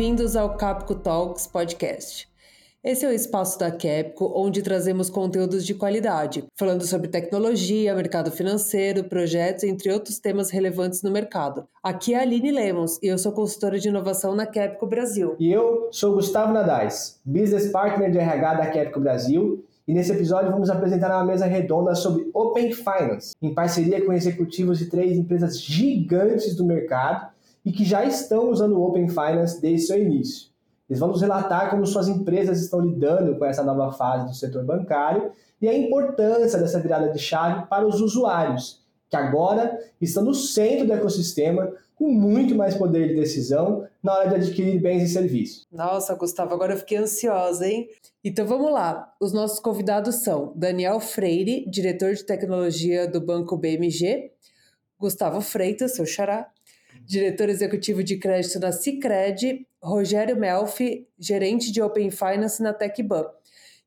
bem-vindos ao Capco Talks Podcast. Esse é o espaço da Capco onde trazemos conteúdos de qualidade, falando sobre tecnologia, mercado financeiro, projetos, entre outros temas relevantes no mercado. Aqui é a Aline Lemos e eu sou consultora de inovação na Capco Brasil. E eu sou Gustavo Nadais, Business Partner de RH da Capco Brasil e nesse episódio vamos apresentar uma mesa redonda sobre Open Finance, em parceria com executivos de três empresas gigantes do mercado e que já estão usando o Open Finance desde seu início. Eles vão nos relatar como suas empresas estão lidando com essa nova fase do setor bancário e a importância dessa virada de chave para os usuários, que agora estão no centro do ecossistema com muito mais poder de decisão na hora de adquirir bens e serviços. Nossa, Gustavo, agora eu fiquei ansiosa, hein? Então vamos lá. Os nossos convidados são Daniel Freire, diretor de tecnologia do Banco BMG, Gustavo Freitas, seu xará, diretor executivo de crédito na Cicred, Rogério Melfi, gerente de Open Finance na TecBan.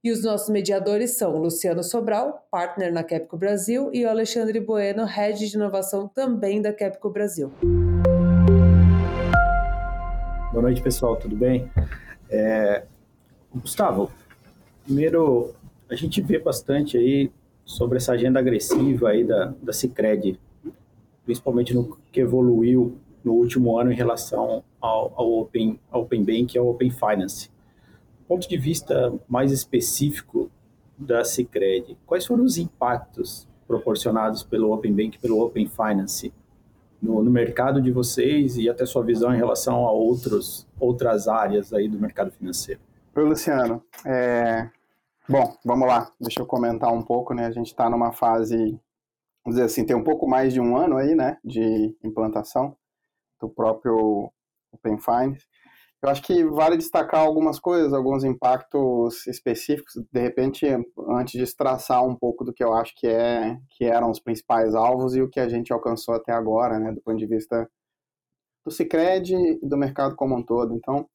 E os nossos mediadores são Luciano Sobral, partner na Capco Brasil, e o Alexandre Bueno, head de inovação também da Capco Brasil. Boa noite, pessoal, tudo bem? É... Gustavo, primeiro, a gente vê bastante aí sobre essa agenda agressiva aí da, da Cicred, principalmente no que evoluiu no último ano em relação ao, ao, Open, Open Bank e ao Open Finance. Do ponto de vista mais específico da Cicred, quais foram os impactos proporcionados pelo Open Bank e pelo Open Finance no, no, mercado de vocês e até sua visão em relação a outros, outras áreas aí do mercado financeiro? Oi, Luciano. É... Bom, vamos lá. Deixa eu comentar um pouco, né? A gente está numa fase, vamos dizer assim, tem um pouco mais de um ano aí, né, de implantação do próprio Open Finance. Eu acho que vale destacar algumas coisas, alguns impactos específicos, de repente, antes de traçar um pouco do que eu acho que, é, que eram os principais alvos e o que a gente alcançou até agora, né, do ponto de vista do Cicred e do mercado como um todo. Então,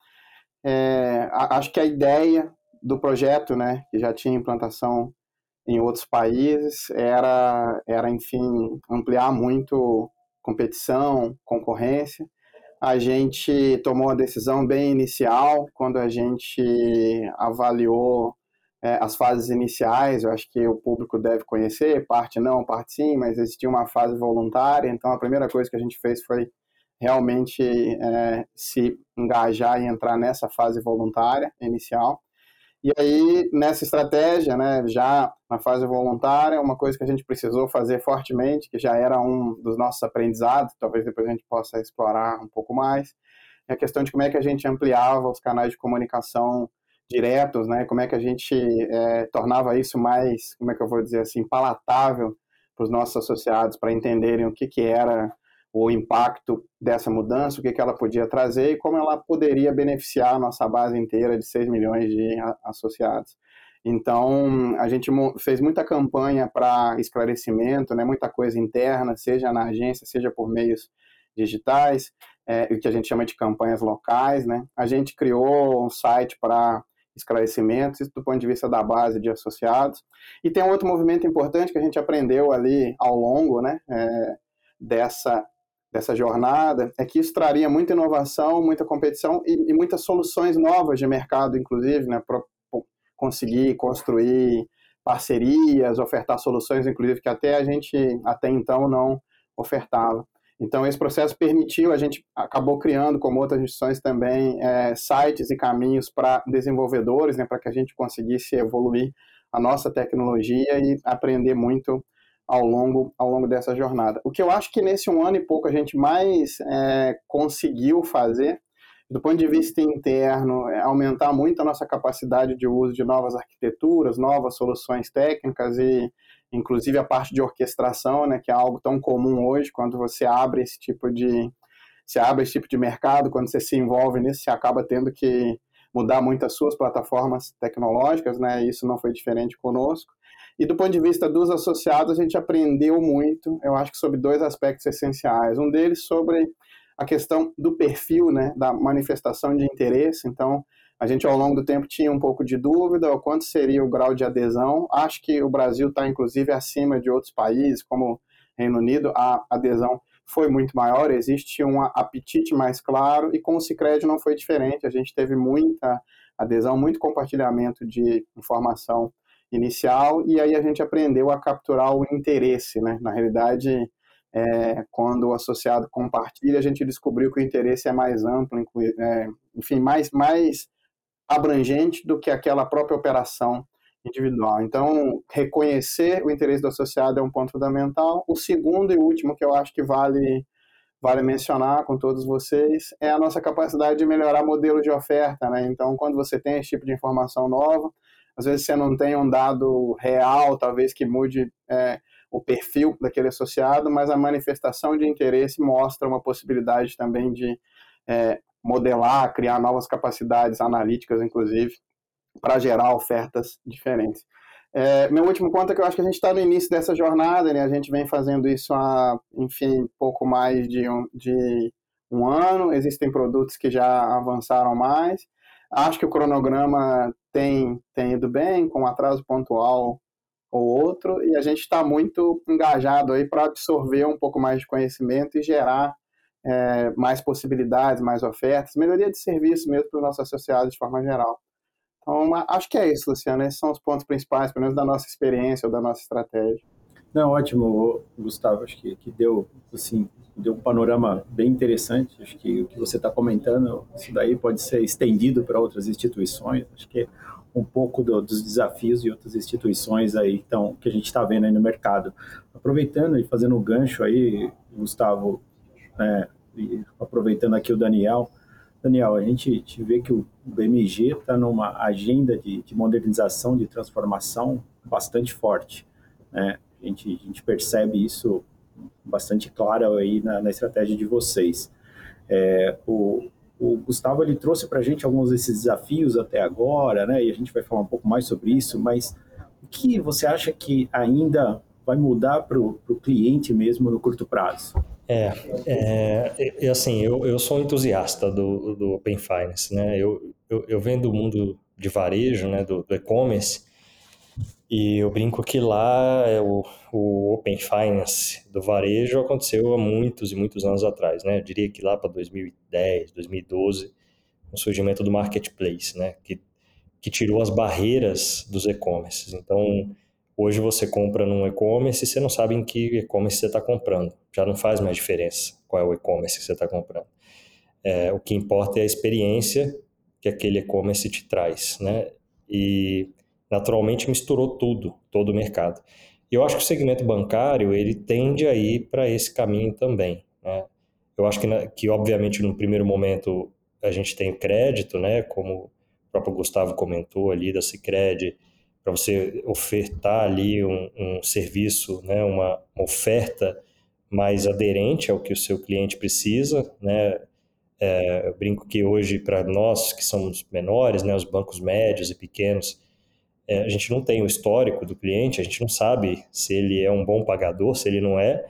é, acho que a ideia do projeto, né, que já tinha implantação em outros países, era, era enfim, ampliar muito competição, concorrência. A gente tomou a decisão bem inicial, quando a gente avaliou é, as fases iniciais, eu acho que o público deve conhecer, parte não, parte sim, mas existia uma fase voluntária, então a primeira coisa que a gente fez foi realmente é, se engajar e entrar nessa fase voluntária inicial. E aí, nessa estratégia, né, já na fase voluntária, uma coisa que a gente precisou fazer fortemente, que já era um dos nossos aprendizados, talvez depois a gente possa explorar um pouco mais, é a questão de como é que a gente ampliava os canais de comunicação diretos, né, como é que a gente é, tornava isso mais, como é que eu vou dizer assim, palatável para os nossos associados, para entenderem o que, que era o impacto dessa mudança, o que, que ela podia trazer e como ela poderia beneficiar a nossa base inteira de 6 milhões de associados. Então, a gente fez muita campanha para esclarecimento, né, muita coisa interna, seja na agência, seja por meios digitais, é, o que a gente chama de campanhas locais. Né? A gente criou um site para esclarecimentos, do ponto de vista da base de associados. E tem um outro movimento importante que a gente aprendeu ali ao longo né, é, dessa dessa jornada é que isso traria muita inovação, muita competição e, e muitas soluções novas de mercado, inclusive, né, para conseguir construir parcerias, ofertar soluções, inclusive, que até a gente, até então, não ofertava. Então, esse processo permitiu, a gente acabou criando, como outras instituições também, é, sites e caminhos para desenvolvedores, né, para que a gente conseguisse evoluir a nossa tecnologia e aprender muito ao longo, ao longo dessa jornada. O que eu acho que nesse um ano e pouco a gente mais é, conseguiu fazer, do ponto de vista interno, é aumentar muito a nossa capacidade de uso de novas arquiteturas, novas soluções técnicas e, inclusive, a parte de orquestração, né, que é algo tão comum hoje, quando você abre esse tipo de você abre esse tipo de mercado, quando você se envolve nisso, você acaba tendo que mudar muito as suas plataformas tecnológicas, né? Isso não foi diferente conosco. E do ponto de vista dos associados, a gente aprendeu muito, eu acho que sobre dois aspectos essenciais. Um deles sobre a questão do perfil, né, da manifestação de interesse. Então, a gente ao longo do tempo tinha um pouco de dúvida o quanto seria o grau de adesão. Acho que o Brasil está inclusive acima de outros países, como Reino Unido, a adesão foi muito maior, existe um apetite mais claro, e com o Cicred não foi diferente, a gente teve muita adesão, muito compartilhamento de informação inicial, e aí a gente aprendeu a capturar o interesse, né? Na realidade, é, quando o associado compartilha, a gente descobriu que o interesse é mais amplo, é, enfim, mais, mais abrangente do que aquela própria operação individual. Então, reconhecer o interesse do associado é um ponto fundamental. O segundo e último que eu acho que vale vale mencionar com todos vocês é a nossa capacidade de melhorar modelo de oferta, né? Então, quando você tem esse tipo de informação nova, às vezes você não tem um dado real, talvez que mude é, o perfil daquele associado, mas a manifestação de interesse mostra uma possibilidade também de é, modelar, criar novas capacidades analíticas, inclusive, para gerar ofertas diferentes. É, meu último ponto é que eu acho que a gente está no início dessa jornada, né? A gente vem fazendo isso há, enfim, pouco mais de um, de um ano. Existem produtos que já avançaram mais. Acho que o cronograma tem, tem ido bem, com atraso pontual ou outro, e a gente está muito engajado aí para absorver um pouco mais de conhecimento e gerar é, mais possibilidades, mais ofertas, melhoria de serviço mesmo para os nossos associados de forma geral. Então, acho que é isso, Luciano. Esses são os pontos principais, pelo menos da nossa experiência ou da nossa estratégia. Não, ótimo, Gustavo. Acho que, que deu, assim, deu um panorama bem interessante. Acho que o que você está comentando, isso daí pode ser estendido para outras instituições. Acho que um pouco do, dos desafios de outras instituições aí então, que a gente está vendo aí no mercado. Aproveitando e fazendo o um gancho aí, Gustavo, né, aproveitando aqui o Daniel, Daniel, a gente, vê que o BMG está numa agenda de, de, modernização, de transformação bastante forte. Né? A, gente, a gente percebe isso bastante claro aí na, na estratégia de vocês. É, o, o Gustavo ele trouxe para a gente alguns desses desafios até agora, né? E a gente vai falar um pouco mais sobre isso. Mas o que você acha que ainda vai mudar para o cliente mesmo no curto prazo? É, é, é assim, eu, eu sou entusiasta do, do Open Finance, né? Eu, eu, eu venho do mundo de varejo, né, do, do e-commerce, e eu brinco que lá é o, o Open Finance do varejo aconteceu há muitos e muitos anos atrás, né? Eu diria que lá para 2010, 2012, o surgimento do marketplace, né? Que, que tirou as barreiras dos e-commerces. Então, Hoje você compra num e-commerce e você não sabe em que e-commerce você está comprando. Já não faz mais diferença qual é o e-commerce que você está comprando. É, o que importa é a experiência que aquele e-commerce te traz, né? E naturalmente misturou tudo, todo o mercado. E eu acho que o segmento bancário ele tende a ir para esse caminho também. Né? Eu acho que, que, obviamente, no primeiro momento a gente tem crédito, né? Como o próprio Gustavo comentou ali da Cicred, para você ofertar ali um, um serviço, né, uma, uma, oferta mais aderente ao que o seu cliente precisa, né? É, eu brinco que hoje para nós que somos menores, né, os bancos médios e pequenos, é, a gente não tem o histórico do cliente, a gente não sabe se ele é um bom pagador, se ele não é,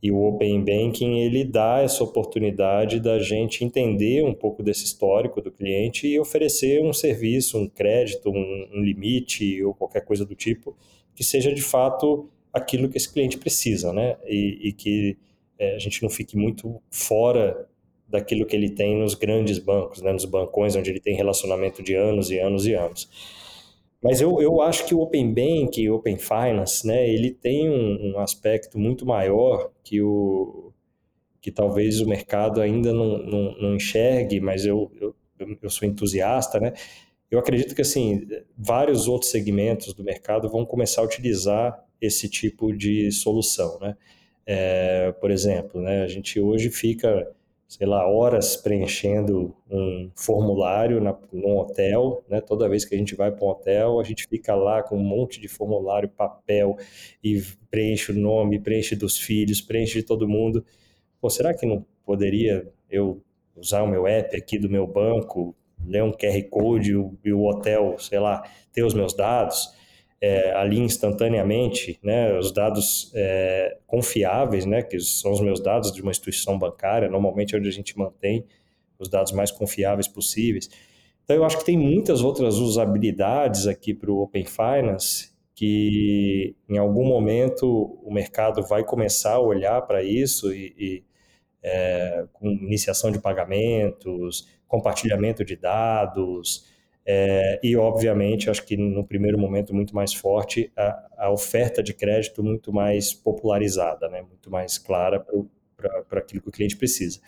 e o Open Banking ele dá essa oportunidade da gente entender um pouco desse histórico do cliente e oferecer um serviço, um crédito, um, um limite ou qualquer coisa do tipo que seja de fato aquilo que esse cliente precisa, né? E, e que é, a gente não fique muito fora daquilo que ele tem nos grandes bancos, né? nos bancões onde ele tem relacionamento de anos e anos e anos. Mas eu, eu acho que o Open Bank, o Open Finance, né, ele tem um, um, aspecto muito maior que, o, que talvez o mercado ainda não, não, não enxergue, mas eu, eu, eu sou entusiasta, né? Eu acredito que, assim, vários outros segmentos do mercado vão começar a utilizar esse tipo de solução, né? É, por exemplo, né, a gente hoje fica sei lá, horas preenchendo um formulário na, num hotel, né? Toda vez que a gente vai para um hotel, a gente fica lá com um monte de formulário, papel, e preenche o nome, preenche dos filhos, preenche de todo mundo. Pô, será que não poderia eu usar o meu app aqui do meu banco, ler um QR Code e o hotel, sei lá, ter os meus dados? É, ali instantaneamente, né, os dados é, confiáveis, né, que são os meus dados de uma instituição bancária, normalmente é onde a gente mantém os dados mais confiáveis possíveis. Então, eu acho que tem muitas outras usabilidades aqui para o Open Finance que em algum momento o mercado vai começar a olhar para isso e, e é, com iniciação de pagamentos, compartilhamento de dados, é, e, obviamente, acho que no primeiro momento muito mais forte, a, a oferta de crédito muito mais popularizada, né? muito mais clara para aquilo que o cliente precisa.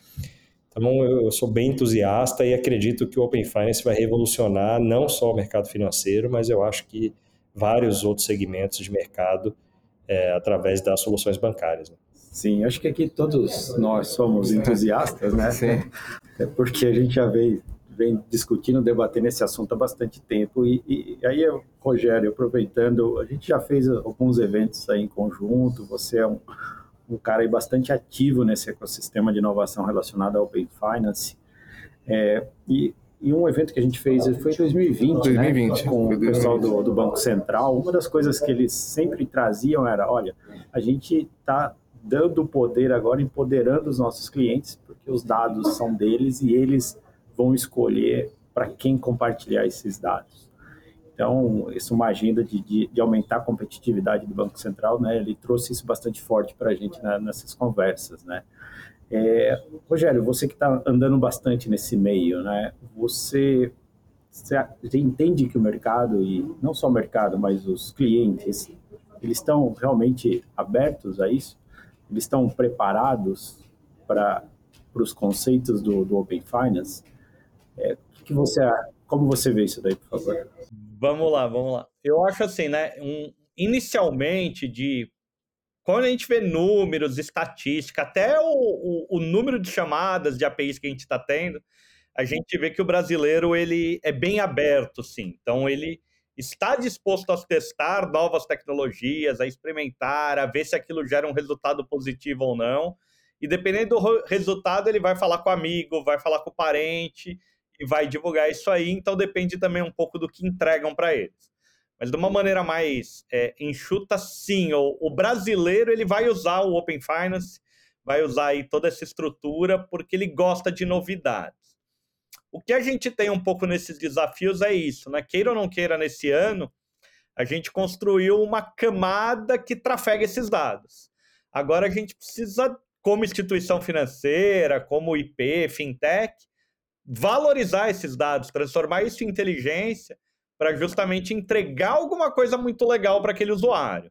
Então, eu sou bem entusiasta e acredito que o Open Finance vai revolucionar não só o mercado financeiro, mas eu acho que vários outros segmentos de mercado é, através das soluções bancárias. Né? Sim, acho que aqui todos nós somos entusiastas, né? Sim. É porque a gente já veio vem discutindo, debatendo esse assunto há bastante tempo. E, e aí, Rogério, aproveitando, a gente já fez alguns eventos aí em conjunto, você é um, um cara aí bastante ativo nesse ecossistema de inovação relacionado ao Open Finance. É, e, e, um evento que a gente fez foi em 2020, 2020 né, com o pessoal do, do Banco Central. Uma das coisas que eles sempre traziam era, olha, a gente está dando poder agora, empoderando os nossos clientes, porque os dados são deles e eles vão escolher para quem compartilhar esses dados. Então, isso é uma agenda de, de, de, aumentar a competitividade do Banco Central, né? Ele trouxe isso bastante forte para a gente nessas conversas, né? É, Rogério, você que está andando bastante nesse meio, né? Você, você entende que o mercado e não só o mercado, mas os clientes, eles estão realmente abertos a isso? Eles estão preparados para os conceitos do, do Open Finance? É, que você, como você vê isso daí, por favor? Vamos lá, vamos lá. Eu acho assim, né? Um, inicialmente, de quando a gente vê números, estatística, até o, o, o número de chamadas de APIs que a gente está tendo, a gente vê que o brasileiro ele é bem aberto, sim. Então ele está disposto a testar novas tecnologias, a experimentar, a ver se aquilo gera um resultado positivo ou não. E dependendo do resultado, ele vai falar com o amigo, vai falar com o parente, e vai divulgar isso aí, então depende também um pouco do que entregam para eles. Mas de uma maneira mais é, enxuta, sim, o, o, brasileiro ele vai usar o Open Finance, vai usar aí toda essa estrutura porque ele gosta de novidades. O que a gente tem um pouco nesses desafios é isso, né? Queira ou não queira, nesse ano, a gente construiu uma camada que trafega esses dados. Agora a gente precisa, como instituição financeira, como IP, fintech, valorizar esses dados, transformar isso em inteligência para justamente entregar alguma coisa muito legal para aquele usuário.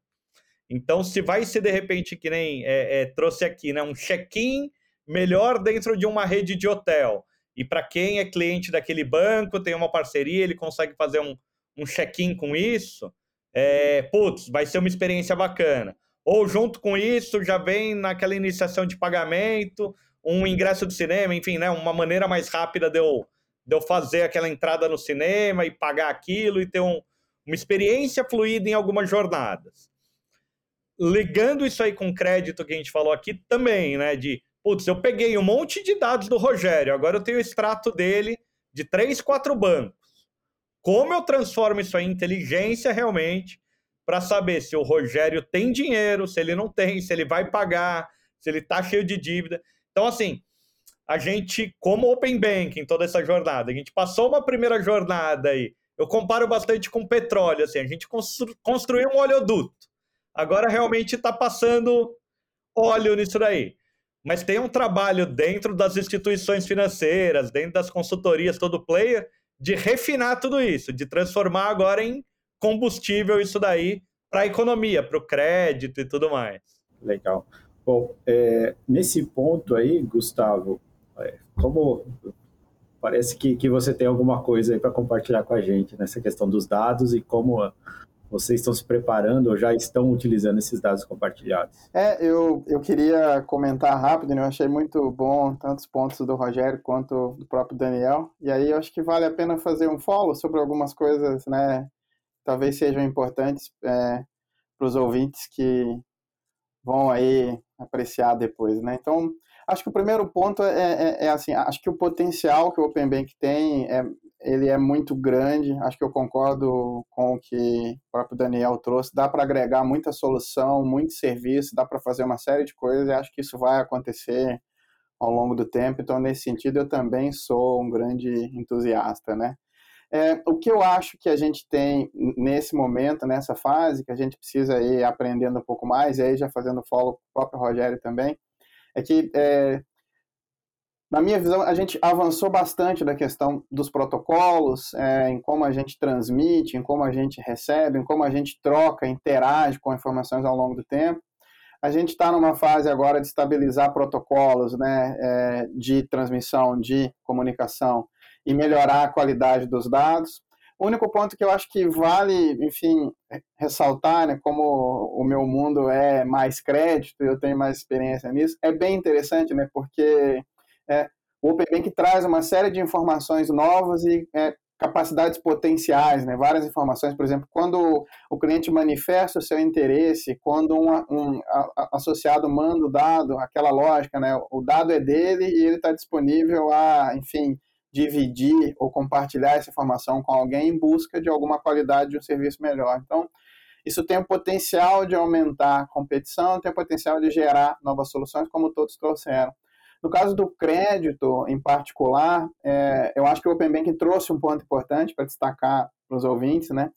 Então, se vai ser de repente que nem é, é, trouxe aqui, né, um check-in melhor dentro de uma rede de hotel. E para quem é cliente daquele banco, tem uma parceria, ele consegue fazer um, um check-in com isso. É, putz, vai ser uma experiência bacana. Ou junto com isso, já vem naquela iniciação de pagamento, um ingresso de cinema, enfim, né, uma maneira mais rápida de eu, de eu fazer aquela entrada no cinema e pagar aquilo e ter um, uma experiência fluida em algumas jornadas. Ligando isso aí com crédito que a gente falou aqui também, né, de, putz, eu peguei um monte de dados do Rogério, agora eu tenho o extrato dele de três, quatro bancos. Como eu transformo isso em inteligência realmente para saber se o Rogério tem dinheiro, se ele não tem, se ele vai pagar, se ele está cheio de dívida. Então, assim, a gente, como Open Banking, toda essa jornada, a gente passou uma primeira jornada aí. Eu comparo bastante com petróleo, assim, a gente constru, construiu um oleoduto. Agora realmente está passando óleo nisso daí. Mas tem um trabalho dentro das instituições financeiras, dentro das consultorias, todo player, de refinar tudo isso, de transformar agora em combustível isso daí para a economia, para o crédito e tudo mais. Legal. Bom, é, nesse ponto aí, Gustavo, é, como parece que, que você tem alguma coisa aí para compartilhar com a gente nessa questão dos dados e como vocês estão se preparando ou já estão utilizando esses dados compartilhados? É, eu, eu queria comentar rápido, né? eu achei muito bom tantos pontos do Rogério quanto do próprio Daniel, e aí eu acho que vale a pena fazer um follow sobre algumas coisas, né, talvez sejam importantes é, para os ouvintes que vão aí apreciar depois, né? Então, acho que o primeiro ponto é, é, é, assim, acho que o potencial que o Open Bank tem é, ele é muito grande. Acho que eu concordo com o que o próprio Daniel trouxe. Dá para agregar muita solução, muito serviço, dá para fazer uma série de coisas. E acho que isso vai acontecer ao longo do tempo. Então, nesse sentido, eu também sou um grande entusiasta, né? É, o que eu acho que a gente tem nesse momento, nessa fase, que a gente precisa ir aprendendo um pouco mais, e aí já fazendo follow o próprio Rogério também, é que, é, na minha visão, a gente avançou bastante da questão dos protocolos, é, em como a gente transmite, em como a gente recebe, em como a gente troca, interage com informações ao longo do tempo. A gente está numa fase agora de estabilizar protocolos né, é, de transmissão, de comunicação, e melhorar a qualidade dos dados. O único ponto que eu acho que vale, enfim, ressaltar, né, como o meu mundo é mais crédito, eu tenho mais experiência nisso, é bem interessante, né, porque é, o Open Bank traz uma série de informações novas e é, capacidades potenciais, né, várias informações, por exemplo, quando o cliente manifesta o seu interesse, quando um, um associado manda o dado, aquela lógica, né, o dado é dele e ele está disponível a, enfim, dividir ou compartilhar essa informação com alguém em busca de alguma qualidade de um serviço melhor. Então, isso tem o potencial de aumentar a competição, tem o potencial de gerar novas soluções, como todos trouxeram. No caso do crédito, em particular, é, eu acho que o Open Banking trouxe um ponto importante para destacar para os ouvintes, né?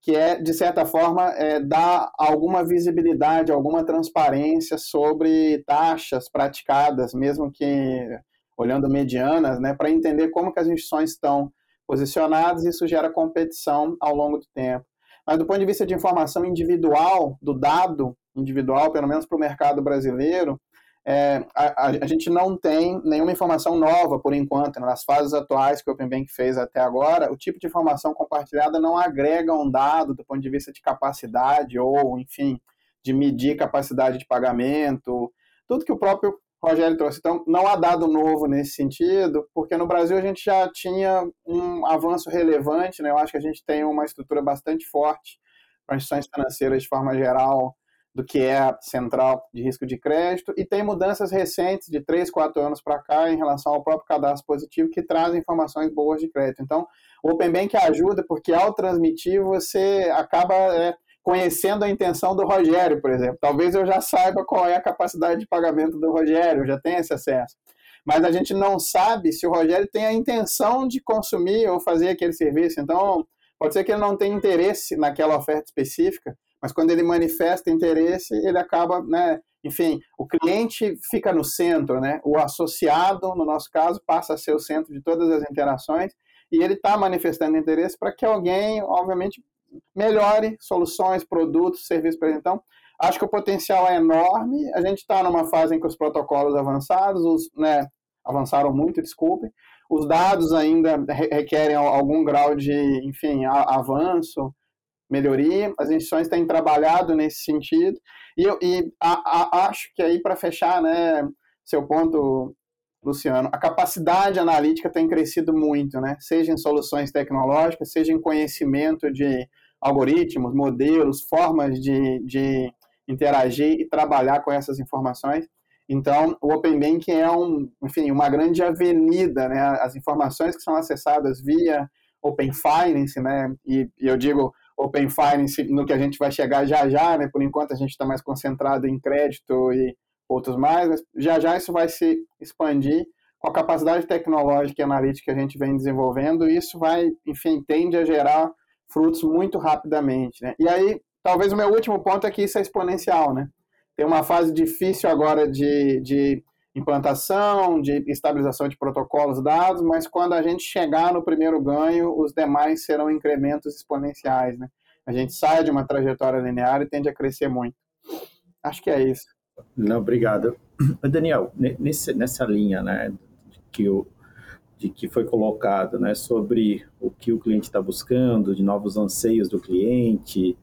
que é, de certa forma, é, dar alguma visibilidade, alguma transparência sobre taxas praticadas, mesmo que olhando medianas, né, para entender como que as instituições estão posicionadas, isso gera competição ao longo do tempo. Mas do ponto de vista de informação individual, do dado individual, pelo menos para o mercado brasileiro, é, a, a, gente não tem nenhuma informação nova por enquanto. Né? Nas fases atuais que o Open Bank fez até agora, o tipo de informação compartilhada não agrega um dado do ponto de vista de capacidade ou, enfim, de medir capacidade de pagamento, tudo que o próprio Rogério trouxe. Então, não há dado novo nesse sentido, porque no Brasil a gente já tinha um avanço relevante, né? Eu acho que a gente tem uma estrutura bastante forte para instituições financeiras de forma geral do que é a central de risco de crédito e tem mudanças recentes de 3, 4 anos para cá em relação ao próprio cadastro positivo que traz informações boas de crédito. Então, o Open Bank ajuda porque ao transmitir você acaba é, conhecendo a intenção do Rogério, por exemplo. Talvez eu já saiba qual é a capacidade de pagamento do Rogério, já tenho esse acesso. Mas a gente não sabe se o Rogério tem a intenção de consumir ou fazer aquele serviço. Então, pode ser que ele não tenha interesse naquela oferta específica, mas quando ele manifesta interesse, ele acaba, né, enfim, o cliente fica no centro, né? O associado, no nosso caso, passa a ser o centro de todas as interações e ele está manifestando interesse para que alguém, obviamente, melhore soluções, produtos, serviços para Então, acho que o potencial é enorme. A gente está numa fase em que os protocolos avançados, os, né, avançaram muito, desculpe. Os dados ainda requerem algum grau de, enfim, avanço, melhoria. As instituições têm trabalhado nesse sentido. E, eu, e a, a, acho que aí, para fechar, né, seu ponto, Luciano, a capacidade analítica tem crescido muito, né? Seja em soluções tecnológicas, seja em conhecimento de algoritmos, modelos, formas de, de interagir e trabalhar com essas informações. Então, o Open Banking é um, enfim, uma grande avenida, né? As informações que são acessadas via Open Finance, né? E, e eu digo Open Finance no que a gente vai chegar já já, né? Por enquanto a gente está mais concentrado em crédito e outros mais, mas já já isso vai se expandir com a capacidade tecnológica e analítica que a gente vem desenvolvendo, e isso vai, enfim, tende a gerar frutos muito rapidamente. Né? E aí, talvez o meu último ponto é que isso é exponencial, né? Tem uma fase difícil agora de, de implantação, de estabilização de protocolos dados, mas quando a gente chegar no primeiro ganho, os demais serão incrementos exponenciais, né? A gente sai de uma trajetória linear e tende a crescer muito. Acho que é isso. Não, obrigado. Daniel, nesse, nessa linha, né, que o de que foi colocado, né, sobre o que o cliente está buscando, de novos anseios do cliente,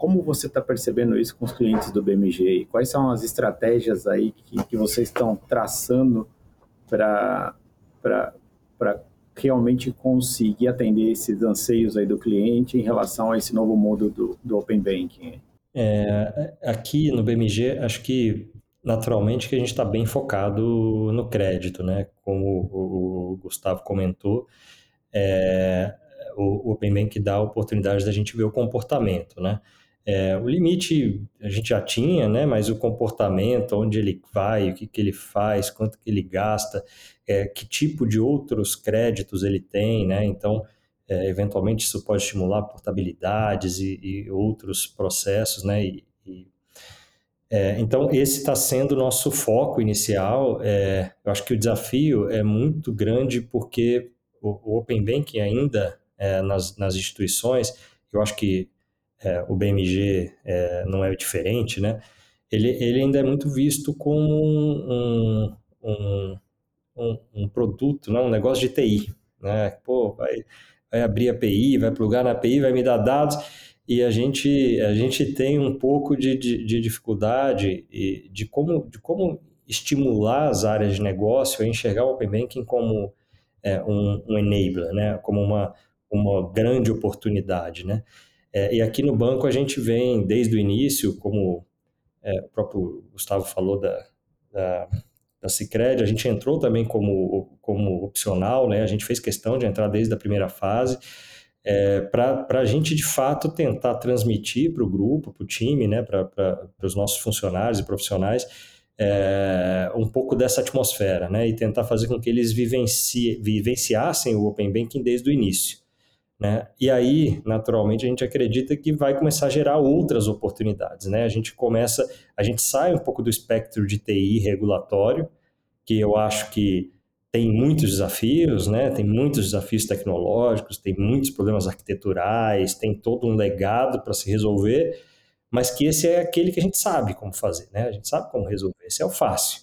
como você está percebendo isso com os clientes do BMG? Quais são as estratégias aí que, que vocês estão traçando para realmente conseguir atender esses anseios aí do cliente em relação a esse novo mundo do, do Open Banking? É, aqui no BMG, acho que naturalmente que a gente está bem focado no crédito, né? Como o, Gustavo comentou, é, o, Open Bank dá a oportunidade da gente ver o comportamento, né? É, o limite a gente já tinha, né? Mas o comportamento, onde ele vai, o que, que ele faz, quanto que ele gasta, é, que tipo de outros créditos ele tem, né? Então, é, eventualmente isso pode estimular portabilidades e, e outros processos, né? E, é, então esse está sendo o nosso foco inicial. É, eu acho que o desafio é muito grande porque o, o Open Banking ainda é, nas, nas instituições, eu acho que é, o BMG é, não é diferente, né? Ele, ele ainda é muito visto como um, um, um, um produto, não, um negócio de TI, né? Pô, vai, vai abrir API, vai plugar na API, vai me dar dados e a gente a gente tem um pouco de, de, de dificuldade e de como de como estimular as áreas de negócio a enxergar o Open Banking como é, um, um enabler, né? Como uma uma grande oportunidade, né? É, e aqui no banco a gente vem desde o início, como é, o próprio Gustavo falou da, da, da Cicred, a gente entrou também como, como opcional, né? A gente fez questão de entrar desde a primeira fase, é, para a gente de fato tentar transmitir para o grupo, para o time, né? Para os nossos funcionários e profissionais, é, um pouco dessa atmosfera, né? E tentar fazer com que eles vivenci, vivenciassem o Open Banking desde o início. Né? E aí, naturalmente, a gente acredita que vai começar a gerar outras oportunidades. Né? A gente começa, a gente sai um pouco do espectro de TI regulatório, que eu acho que tem muitos desafios, né? tem muitos desafios tecnológicos, tem muitos problemas arquiteturais, tem todo um legado para se resolver, mas que esse é aquele que a gente sabe como fazer, né? a gente sabe como resolver, esse é o fácil,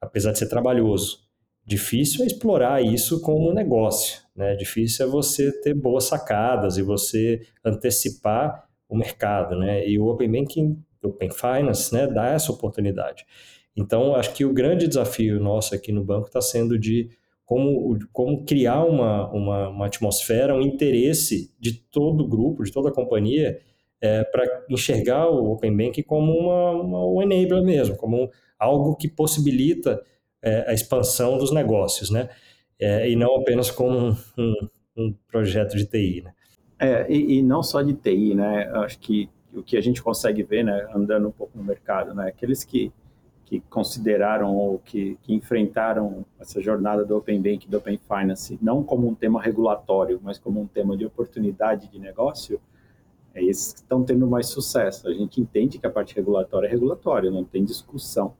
apesar de ser trabalhoso. Difícil é explorar isso como negócio, né? Difícil é você ter boas sacadas e você antecipar o mercado, né? E o Open Banking, o Open Finance, né, dá essa oportunidade. Então, acho que o grande desafio nosso aqui no banco está sendo de como, como criar uma, uma, uma, atmosfera, um interesse de todo o grupo, de toda a companhia, é, para enxergar o Open Banking como uma, uma, um enabler mesmo, como um, algo que possibilita é, a expansão dos negócios, né? É, e não apenas como um, um, um projeto de TI, né? É, e, e, não só de TI, né? Acho que o que a gente consegue ver, né, andando um pouco no mercado, né? Aqueles que, que consideraram ou que, que enfrentaram essa jornada do Open Bank, do Open Finance, não como um tema regulatório, mas como um tema de oportunidade de negócio, é esses que estão tendo mais sucesso. A gente entende que a parte regulatória é regulatória, não tem discussão.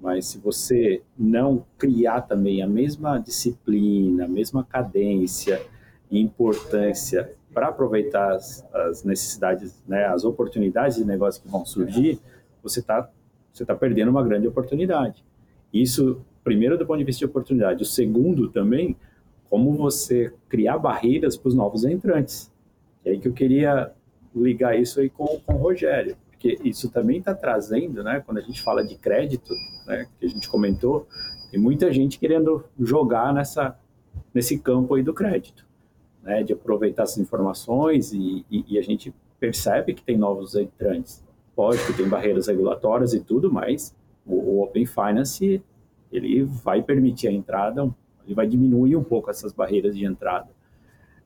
Mas se você não criar também a mesma disciplina, a mesma cadência e importância para aproveitar as, as, necessidades, né, as oportunidades de negócio que vão surgir, você está você tá perdendo uma grande oportunidade. Isso, primeiro, do ponto de vista de oportunidade. O segundo, também, como você criar barreiras para os novos entrantes. E aí que eu queria ligar isso aí com, com o Rogério porque isso também está trazendo, né, quando a gente fala de crédito, né, que a gente comentou, tem muita gente querendo jogar nessa, nesse campo aí do crédito, né, de aproveitar essas informações e, e, e a gente percebe que tem novos entrantes. Lógico, tem barreiras regulatórias e tudo, mas o, Open Finance ele vai permitir a entrada, ele vai diminuir um pouco essas barreiras de entrada.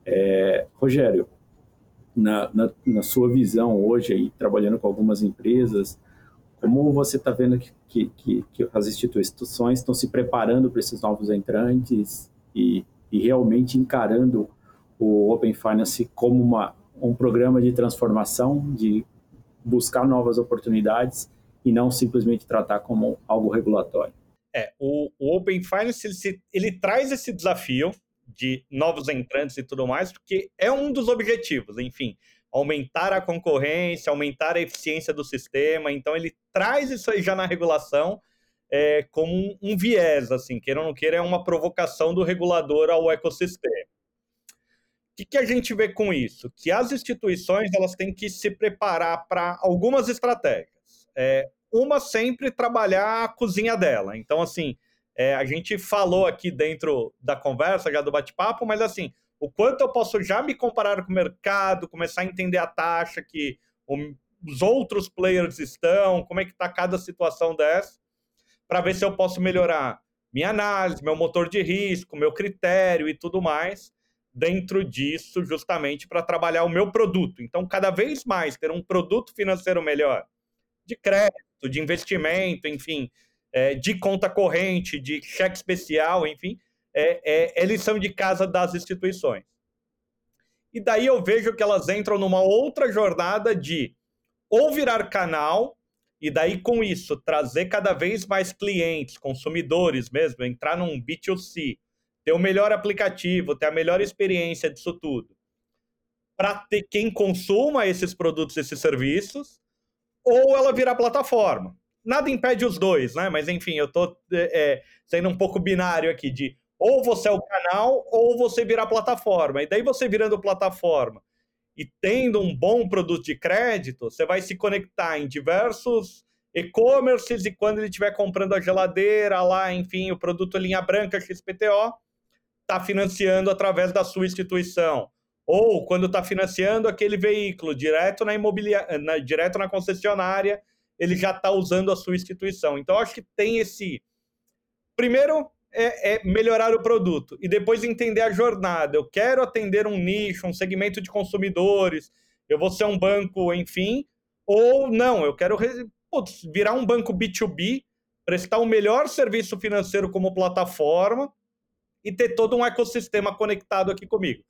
É, Rogério, na, na, na, sua visão hoje, aí, trabalhando com algumas empresas, como você está vendo que, que, que, as instituições estão se preparando para esses novos entrantes e, e realmente encarando o Open Finance como uma, um programa de transformação, de buscar novas oportunidades e não simplesmente tratar como algo regulatório? É, o, o Open Finance ele, ele traz esse desafio de novos entrantes e tudo mais, porque é um dos objetivos, enfim, aumentar a concorrência, aumentar a eficiência do sistema. Então, ele traz isso aí já na regulação é, como um, um viés, assim, queira ou não queira, é uma provocação do regulador ao ecossistema. Que, que a gente vê com isso? Que as instituições elas têm que se preparar para algumas estratégias. É, uma sempre trabalhar a cozinha dela. Então, assim, é, a gente falou aqui dentro da conversa, já do bate-papo, mas assim, o quanto eu posso já me comparar com o mercado, começar a entender a taxa que os outros players estão, como é que está cada situação dessa, para ver se eu posso melhorar minha análise, meu motor de risco, meu critério e tudo mais dentro disso, justamente para trabalhar o meu produto. Então, cada vez mais ter um produto financeiro melhor, de crédito, de investimento, enfim, é, de conta corrente, de cheque especial, enfim, é, é, é lição de casa das instituições. e daí eu vejo que elas entram numa outra jornada de ou virar canal, e daí com isso trazer cada vez mais clientes, consumidores mesmo, entrar num B2C, ter o melhor aplicativo, ter a melhor experiência disso tudo, para ter quem consuma esses produtos, esses serviços, ou ela virar plataforma. Nada impede os dois, né? Mas enfim, eu tô é, sendo um pouco binário aqui de ou você é o canal ou você virar plataforma. E daí você virando plataforma e tendo um bom produto de crédito, você vai se conectar em diversos e-commerces e quando ele estiver comprando a geladeira lá, enfim, o produto linha branca XPTO, está financiando através da sua instituição. Ou quando está financiando aquele veículo direto na imobiliária, direto na concessionária, ele já está usando a sua instituição. Então, acho que tem esse. Primeiro, é, é, melhorar o produto e depois entender a jornada. Eu quero atender um nicho, um segmento de consumidores, eu vou ser um banco, enfim, ou não, eu quero putz, virar um banco B2B, prestar o melhor serviço financeiro como plataforma e ter todo um ecossistema conectado aqui comigo.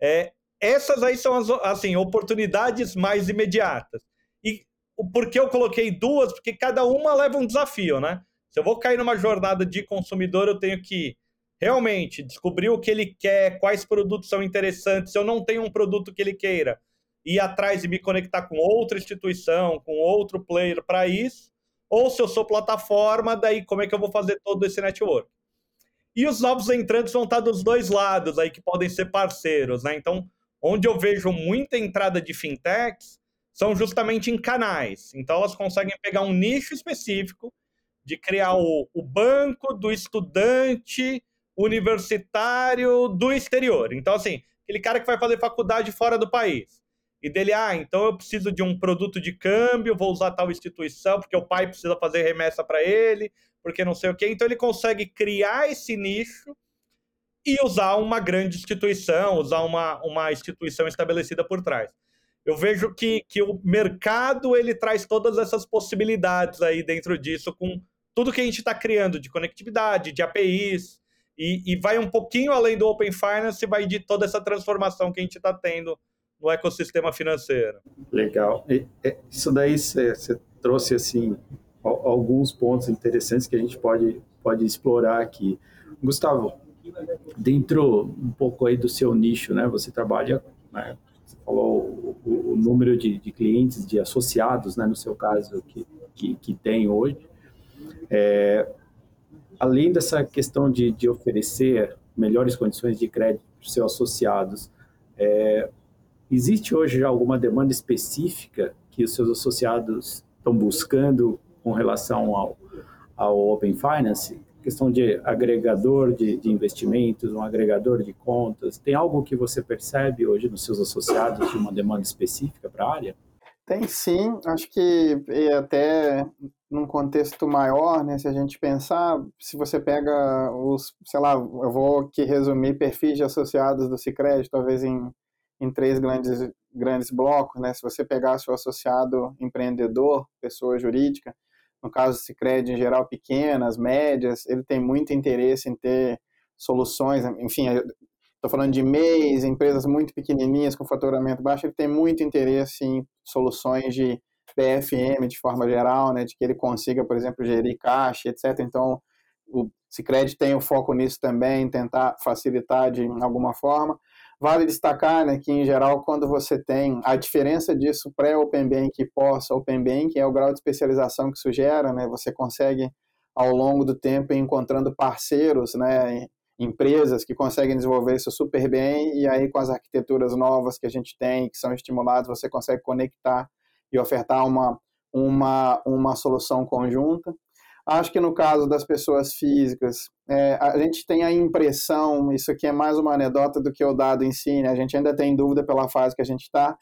É, essas aí são as assim, oportunidades mais imediatas. E por que eu coloquei duas? Porque cada uma leva um desafio, né? Se eu vou cair numa jornada de consumidor, eu tenho que realmente descobrir o que ele quer, quais produtos são interessantes. Se eu não tenho um produto que ele queira, ir atrás e me conectar com outra instituição, com outro player para isso. Ou se eu sou plataforma, daí como é que eu vou fazer todo esse network? E os novos entrantes vão estar dos dois lados aí, que podem ser parceiros, né? Então, onde eu vejo muita entrada de fintechs são justamente em canais. Então, elas conseguem pegar um nicho específico de criar o, o banco do estudante universitário do exterior. Então, assim, aquele cara que vai fazer faculdade fora do país. E dele, ah, então eu preciso de um produto de câmbio, vou usar tal instituição, porque o pai precisa fazer remessa para ele, porque não sei o quê. Então ele consegue criar esse nicho e usar uma grande instituição, usar uma, uma instituição estabelecida por trás. Eu vejo que, que o mercado ele traz todas essas possibilidades aí dentro disso, com tudo que a gente está criando de conectividade, de APIs, e, e, vai um pouquinho além do Open Finance e vai de toda essa transformação que a gente está tendo no ecossistema financeiro. Legal. E, isso daí você trouxe assim alguns pontos interessantes que a gente pode, pode explorar aqui. Gustavo, dentro um pouco aí do seu nicho, né? Você trabalha, né, você falou o, o número de, de, clientes, de associados, né? No seu caso que, que, que tem hoje. É, além dessa questão de, de, oferecer melhores condições de crédito para os seus associados, é, existe hoje já alguma demanda específica que os seus associados estão buscando com relação ao, ao Open Finance? Questão de agregador de, de investimentos, um agregador de contas, tem algo que você percebe hoje nos seus associados de uma demanda específica para a área? Tem sim, acho que até num contexto maior, né, se a gente pensar, se você pega os, sei lá, eu vou aqui resumir perfis de associados do Cicred, talvez em, em três grandes, grandes blocos, né, se você pegasse o associado empreendedor, pessoa jurídica, no caso do Cicred em geral pequenas, médias, ele tem muito interesse em ter soluções, enfim, estou falando de MEIs, empresas muito pequenininhas com faturamento baixo, ele tem muito interesse em soluções de PFM de forma geral, né, de que ele consiga, por exemplo, gerir caixa, etc. Então, o Sicredi tem o um foco nisso também, tentar facilitar de alguma forma. Vale destacar né, que, em geral, quando você tem a diferença disso pré-Open Bank e pós-Open Bank, é o grau de especialização que isso gera, né, você consegue, ao longo do tempo, encontrando parceiros, né, empresas que conseguem desenvolver isso super bem, e aí com as arquiteturas novas que a gente tem, que são estimuladas, você consegue conectar e ofertar uma, uma, uma solução conjunta. Acho que no caso das pessoas físicas, é, a gente tem a impressão, isso aqui é mais uma anedota do que o dado em si, né? a gente ainda tem dúvida pela fase que a gente está,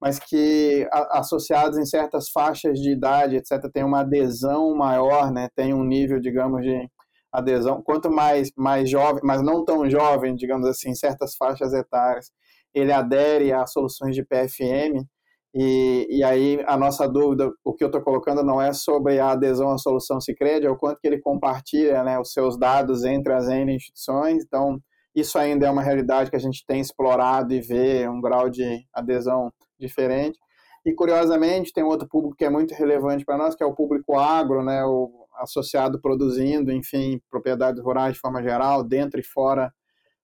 mas que a, associados em certas faixas de idade, etc., tem uma adesão maior, né? tem um nível, digamos, de adesão. Quanto mais, mais jovem, mas não tão jovem, digamos assim, certas faixas etárias, ele adere a soluções de PFM, e, e aí a nossa dúvida, o que eu estou colocando não é sobre a adesão à solução Sicredi, é o quanto que ele compartilha né, os seus dados entre as N instituições. Então, isso ainda é uma realidade que a gente tem explorado e vê um grau de adesão diferente. E, curiosamente, tem outro público que é muito relevante para nós, que é o público agro, né, o associado produzindo, enfim, propriedades rurais de forma geral, dentro e fora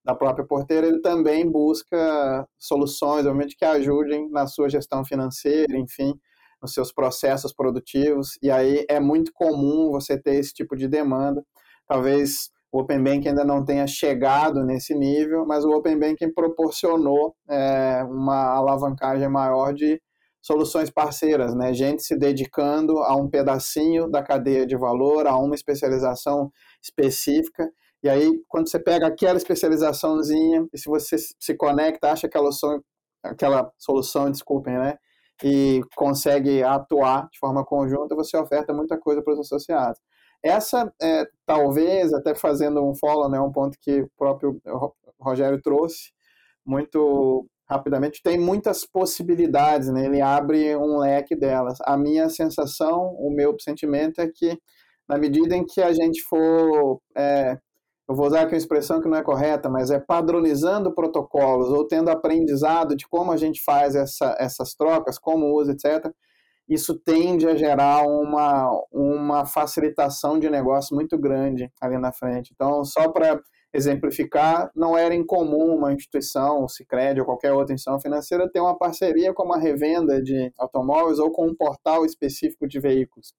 da própria porteira, ele também busca soluções, obviamente, que ajudem na sua gestão financeira, enfim, nos seus processos produtivos. E aí é muito comum você ter esse tipo de demanda. Talvez o Open Banking ainda não tenha chegado nesse nível, mas o Open Banking proporcionou é, uma alavancagem maior de soluções parceiras, né? Gente se dedicando a um pedacinho da cadeia de valor, a uma especialização específica. E aí, quando você pega aquela especializaçãozinha, e se você se conecta, acha aquela solução, aquela solução, desculpem, né? E consegue atuar de forma conjunta, você oferta muita coisa para os associados. Essa, é, talvez, até fazendo um follow, né, um ponto que o próprio Rogério trouxe, muito rapidamente, tem muitas possibilidades, né? ele abre um leque delas. A minha sensação, o meu sentimento é que, na medida em que a gente for, é, eu vou usar aqui uma expressão que não é correta, mas é padronizando protocolos ou tendo aprendizado de como a gente faz essa, essas trocas, como usa, etc., isso tende a gerar uma, uma facilitação de negócio muito grande ali na frente. Então, só para exemplificar, não era incomum uma instituição, o Sicredi ou qualquer outra instituição financeira ter uma parceria com uma revenda de automóveis ou com um portal específico de veículos.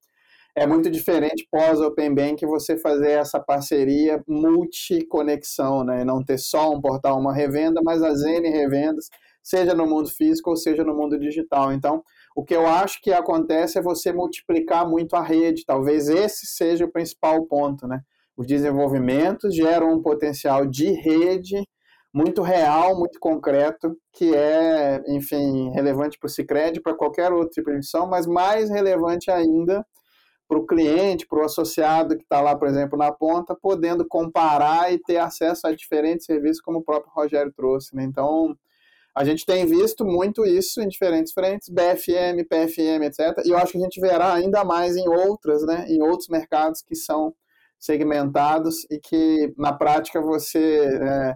É muito diferente pós Open Bank você fazer essa parceria multi-conexão, né? Não ter só um portal, uma revenda, mas as N revendas, seja no mundo físico ou seja no mundo digital. Então, o que eu acho que acontece é você multiplicar muito a rede. Talvez esse seja o principal ponto, né? Os desenvolvimentos geram um potencial de rede muito real, muito concreto, que é, enfim, relevante para o Cicred, para qualquer outro tipo instituição, mas mais relevante ainda para o cliente, para o associado que está lá, por exemplo, na ponta, podendo comparar e ter acesso a diferentes serviços, como o próprio Rogério trouxe. Né? Então, a gente tem visto muito isso em diferentes frentes, BFM, PFM, etc. E eu acho que a gente verá ainda mais em outras, né? em outros mercados que são segmentados e que na prática você é,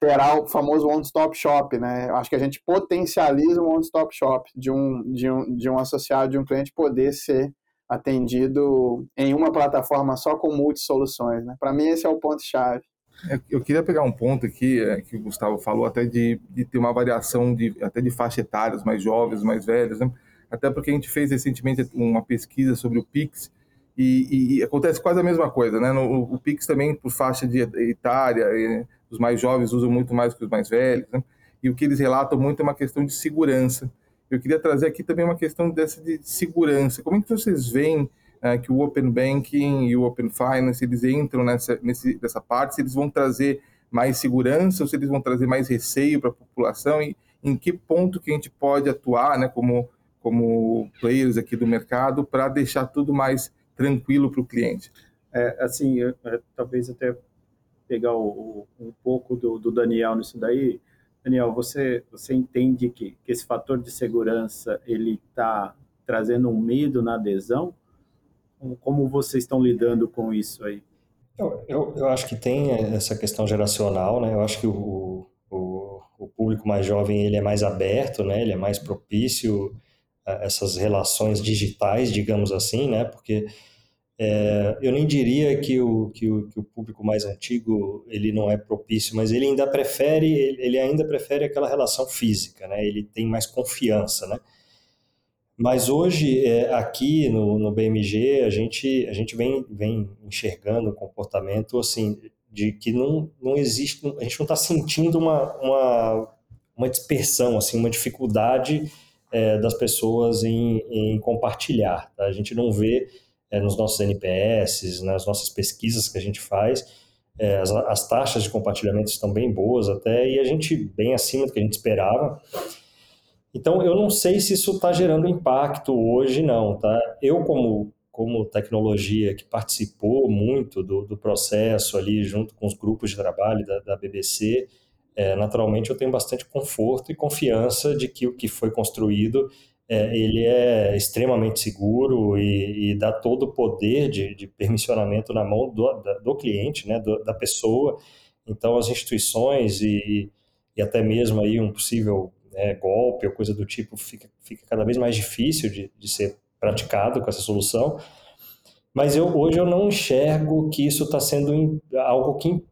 terá o famoso one-stop shop, né? Acho que a gente potencializa um one-stop shop de um, de, um, de um associado, de um cliente poder ser atendido em uma plataforma só com multi-soluções, né? Para mim esse é o ponto-chave. É, eu queria pegar um ponto aqui é, que o Gustavo falou até de, de ter uma variação de até de faixa etária, os mais jovens, mais velhos, né? Até porque a gente fez recentemente uma pesquisa sobre o Pix e, e, acontece quase a mesma coisa, né? No, o Pix também, por faixa de etária, e, os mais jovens usam muito mais que os mais velhos, né? E o que eles relatam muito é uma questão de segurança. Eu queria trazer aqui também uma questão dessa de segurança. Como é que vocês veem é, que o Open Banking e o Open Finance eles entram nessa, nesse, nessa parte? Se eles vão trazer mais segurança ou se eles vão trazer mais receio para a população? E em que ponto que a gente pode atuar, né, como, como players aqui do mercado, para deixar tudo mais tranquilo para o cliente? É, assim, eu, é, talvez até pegar o, o, um pouco do, do, Daniel nisso daí. Daniel, você, você entende que, que esse fator de segurança ele está trazendo um medo na adesão? Como vocês estão lidando com isso aí? Eu, eu, eu, acho que tem essa questão geracional, né? Eu acho que o, o, o, público mais jovem ele é mais aberto, né? Ele é mais propício a essas relações digitais, digamos assim, né? Porque é, eu nem diria que o, que o, que, o, público mais antigo ele não é propício, mas ele ainda prefere ele ainda prefere aquela relação física, né? Ele tem mais confiança, né? Mas hoje é, aqui no, no BMG a gente a gente vem, vem enxergando um comportamento assim de que não, não existe a gente não está sentindo uma, uma, uma dispersão assim uma dificuldade é, das pessoas em, em compartilhar. Tá? A gente não vê é, nos nossos NPS, nas nossas pesquisas que a gente faz, é, as, as, taxas de compartilhamento estão bem boas até, e a gente bem acima do que a gente esperava. Então, eu não sei se isso está gerando impacto hoje, não, tá? Eu, como, como tecnologia que participou muito do, do processo ali, junto com os grupos de trabalho da, da BBC, é, naturalmente eu tenho bastante conforto e confiança de que o que foi construído é, ele é extremamente seguro e, e dá todo o poder de, de, permissionamento na mão do, do cliente, né, do, da pessoa. Então, as instituições e, e até mesmo aí um possível né, golpe ou coisa do tipo fica, fica cada vez mais difícil de, de ser praticado com essa solução. Mas eu, hoje eu não enxergo que isso está sendo algo que,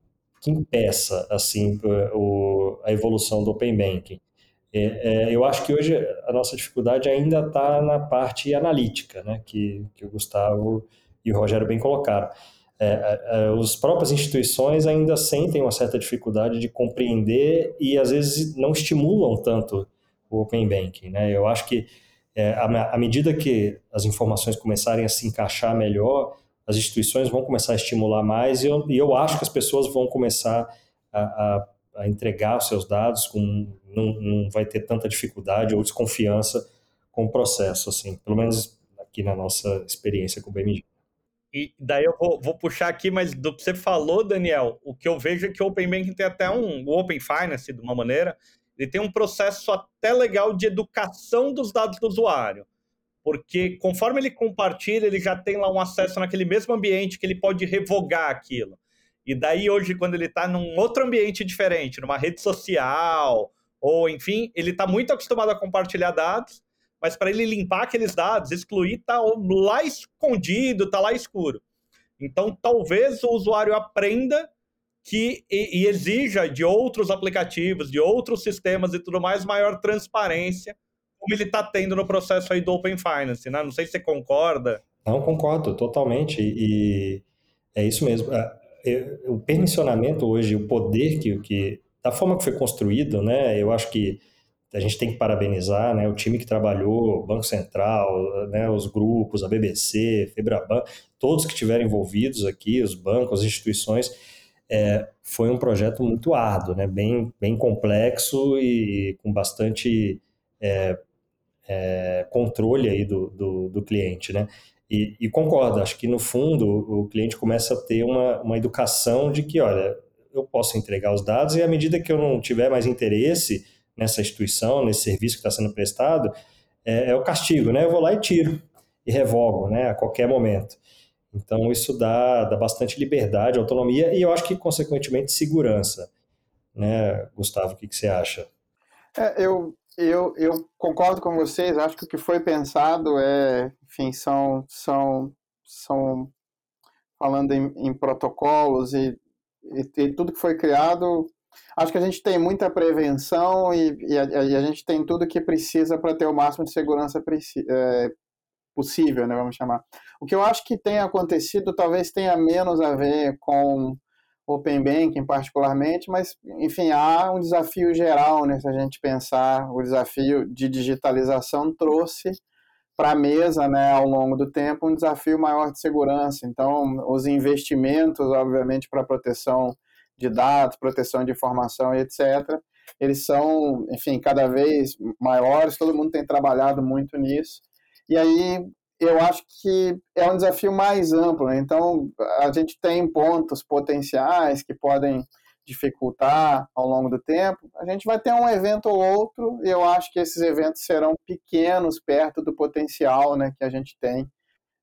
que impeça assim, o, a evolução do Open Banking. É, é, eu acho que hoje a nossa dificuldade ainda está na parte analítica, né, que, que o Gustavo e o Rogério bem colocaram. É, é, é as próprias instituições ainda sentem uma certa dificuldade de compreender e às vezes não estimulam tanto o Open Banking. Né? Eu acho que é, à medida que as informações começarem a se encaixar melhor, as instituições vão começar a estimular mais e eu, e eu acho que as pessoas vão começar a, a, a entregar os seus dados, com, não, não vai ter tanta dificuldade ou desconfiança com o processo, assim, pelo menos aqui na nossa experiência com o BMG. E daí eu vou, vou, puxar aqui, mas do que você falou, Daniel, o que eu vejo é que o Open Banking tem até um, o Open Finance, de uma maneira, ele tem um processo até legal de educação dos dados do usuário. Porque conforme ele compartilha, ele já tem lá um acesso naquele mesmo ambiente que ele pode revogar aquilo. E daí, hoje, quando ele está num outro ambiente diferente, numa rede social, ou enfim, ele está muito acostumado a compartilhar dados, mas para ele limpar aqueles dados, excluir, está lá escondido, está lá escuro. Então, talvez o usuário aprenda que e, e, exija de outros aplicativos, de outros sistemas e tudo mais, maior transparência, como ele está tendo no processo aí do Open Finance, né? Não sei se você concorda. Não, concordo, totalmente. E é isso mesmo. É, o permissionamento hoje, o poder que, que da forma que foi construído, né? Eu acho que a gente tem que parabenizar né, o time que trabalhou, o Banco Central, né, os grupos, a BBC, Febraban, todos que estiveram envolvidos aqui, os bancos, as instituições, é, foi um projeto muito árduo, né, bem, bem complexo e com bastante é, é, controle aí do, do, do cliente. Né? E, e, concordo, acho que no fundo o cliente começa a ter uma, uma educação de que, olha, eu posso entregar os dados e à medida que eu não tiver mais interesse nessa instituição, nesse serviço que está sendo prestado, é, é, o castigo, né? Eu vou lá e tiro e revogo, né? A qualquer momento. Então isso dá, dá bastante liberdade, autonomia e eu acho que consequentemente segurança, né? Gustavo, o que, que você acha? É, eu, eu, eu concordo com vocês. Acho que o que foi pensado é, enfim, são são são falando em, em protocolos e, e, e tudo que foi criado Acho que a gente tem muita prevenção e, e, a, e a, gente tem tudo que precisa para ter o máximo de segurança é, possível, né, vamos chamar. O que eu acho que tem acontecido talvez tenha menos a ver com Open Banking particularmente, mas, enfim, há um desafio geral, né, se a gente pensar, o desafio de digitalização trouxe para a mesa, né, ao longo do tempo, um desafio maior de segurança. Então, os investimentos, obviamente, para proteção de dados, proteção de informação e etc. Eles são, enfim, cada vez maiores, todo mundo tem trabalhado muito nisso. E aí eu acho que é um desafio mais amplo. Né? Então, a gente tem pontos potenciais que podem dificultar ao longo do tempo. A gente vai ter um evento ou outro, e eu acho que esses eventos serão pequenos perto do potencial né, que a gente tem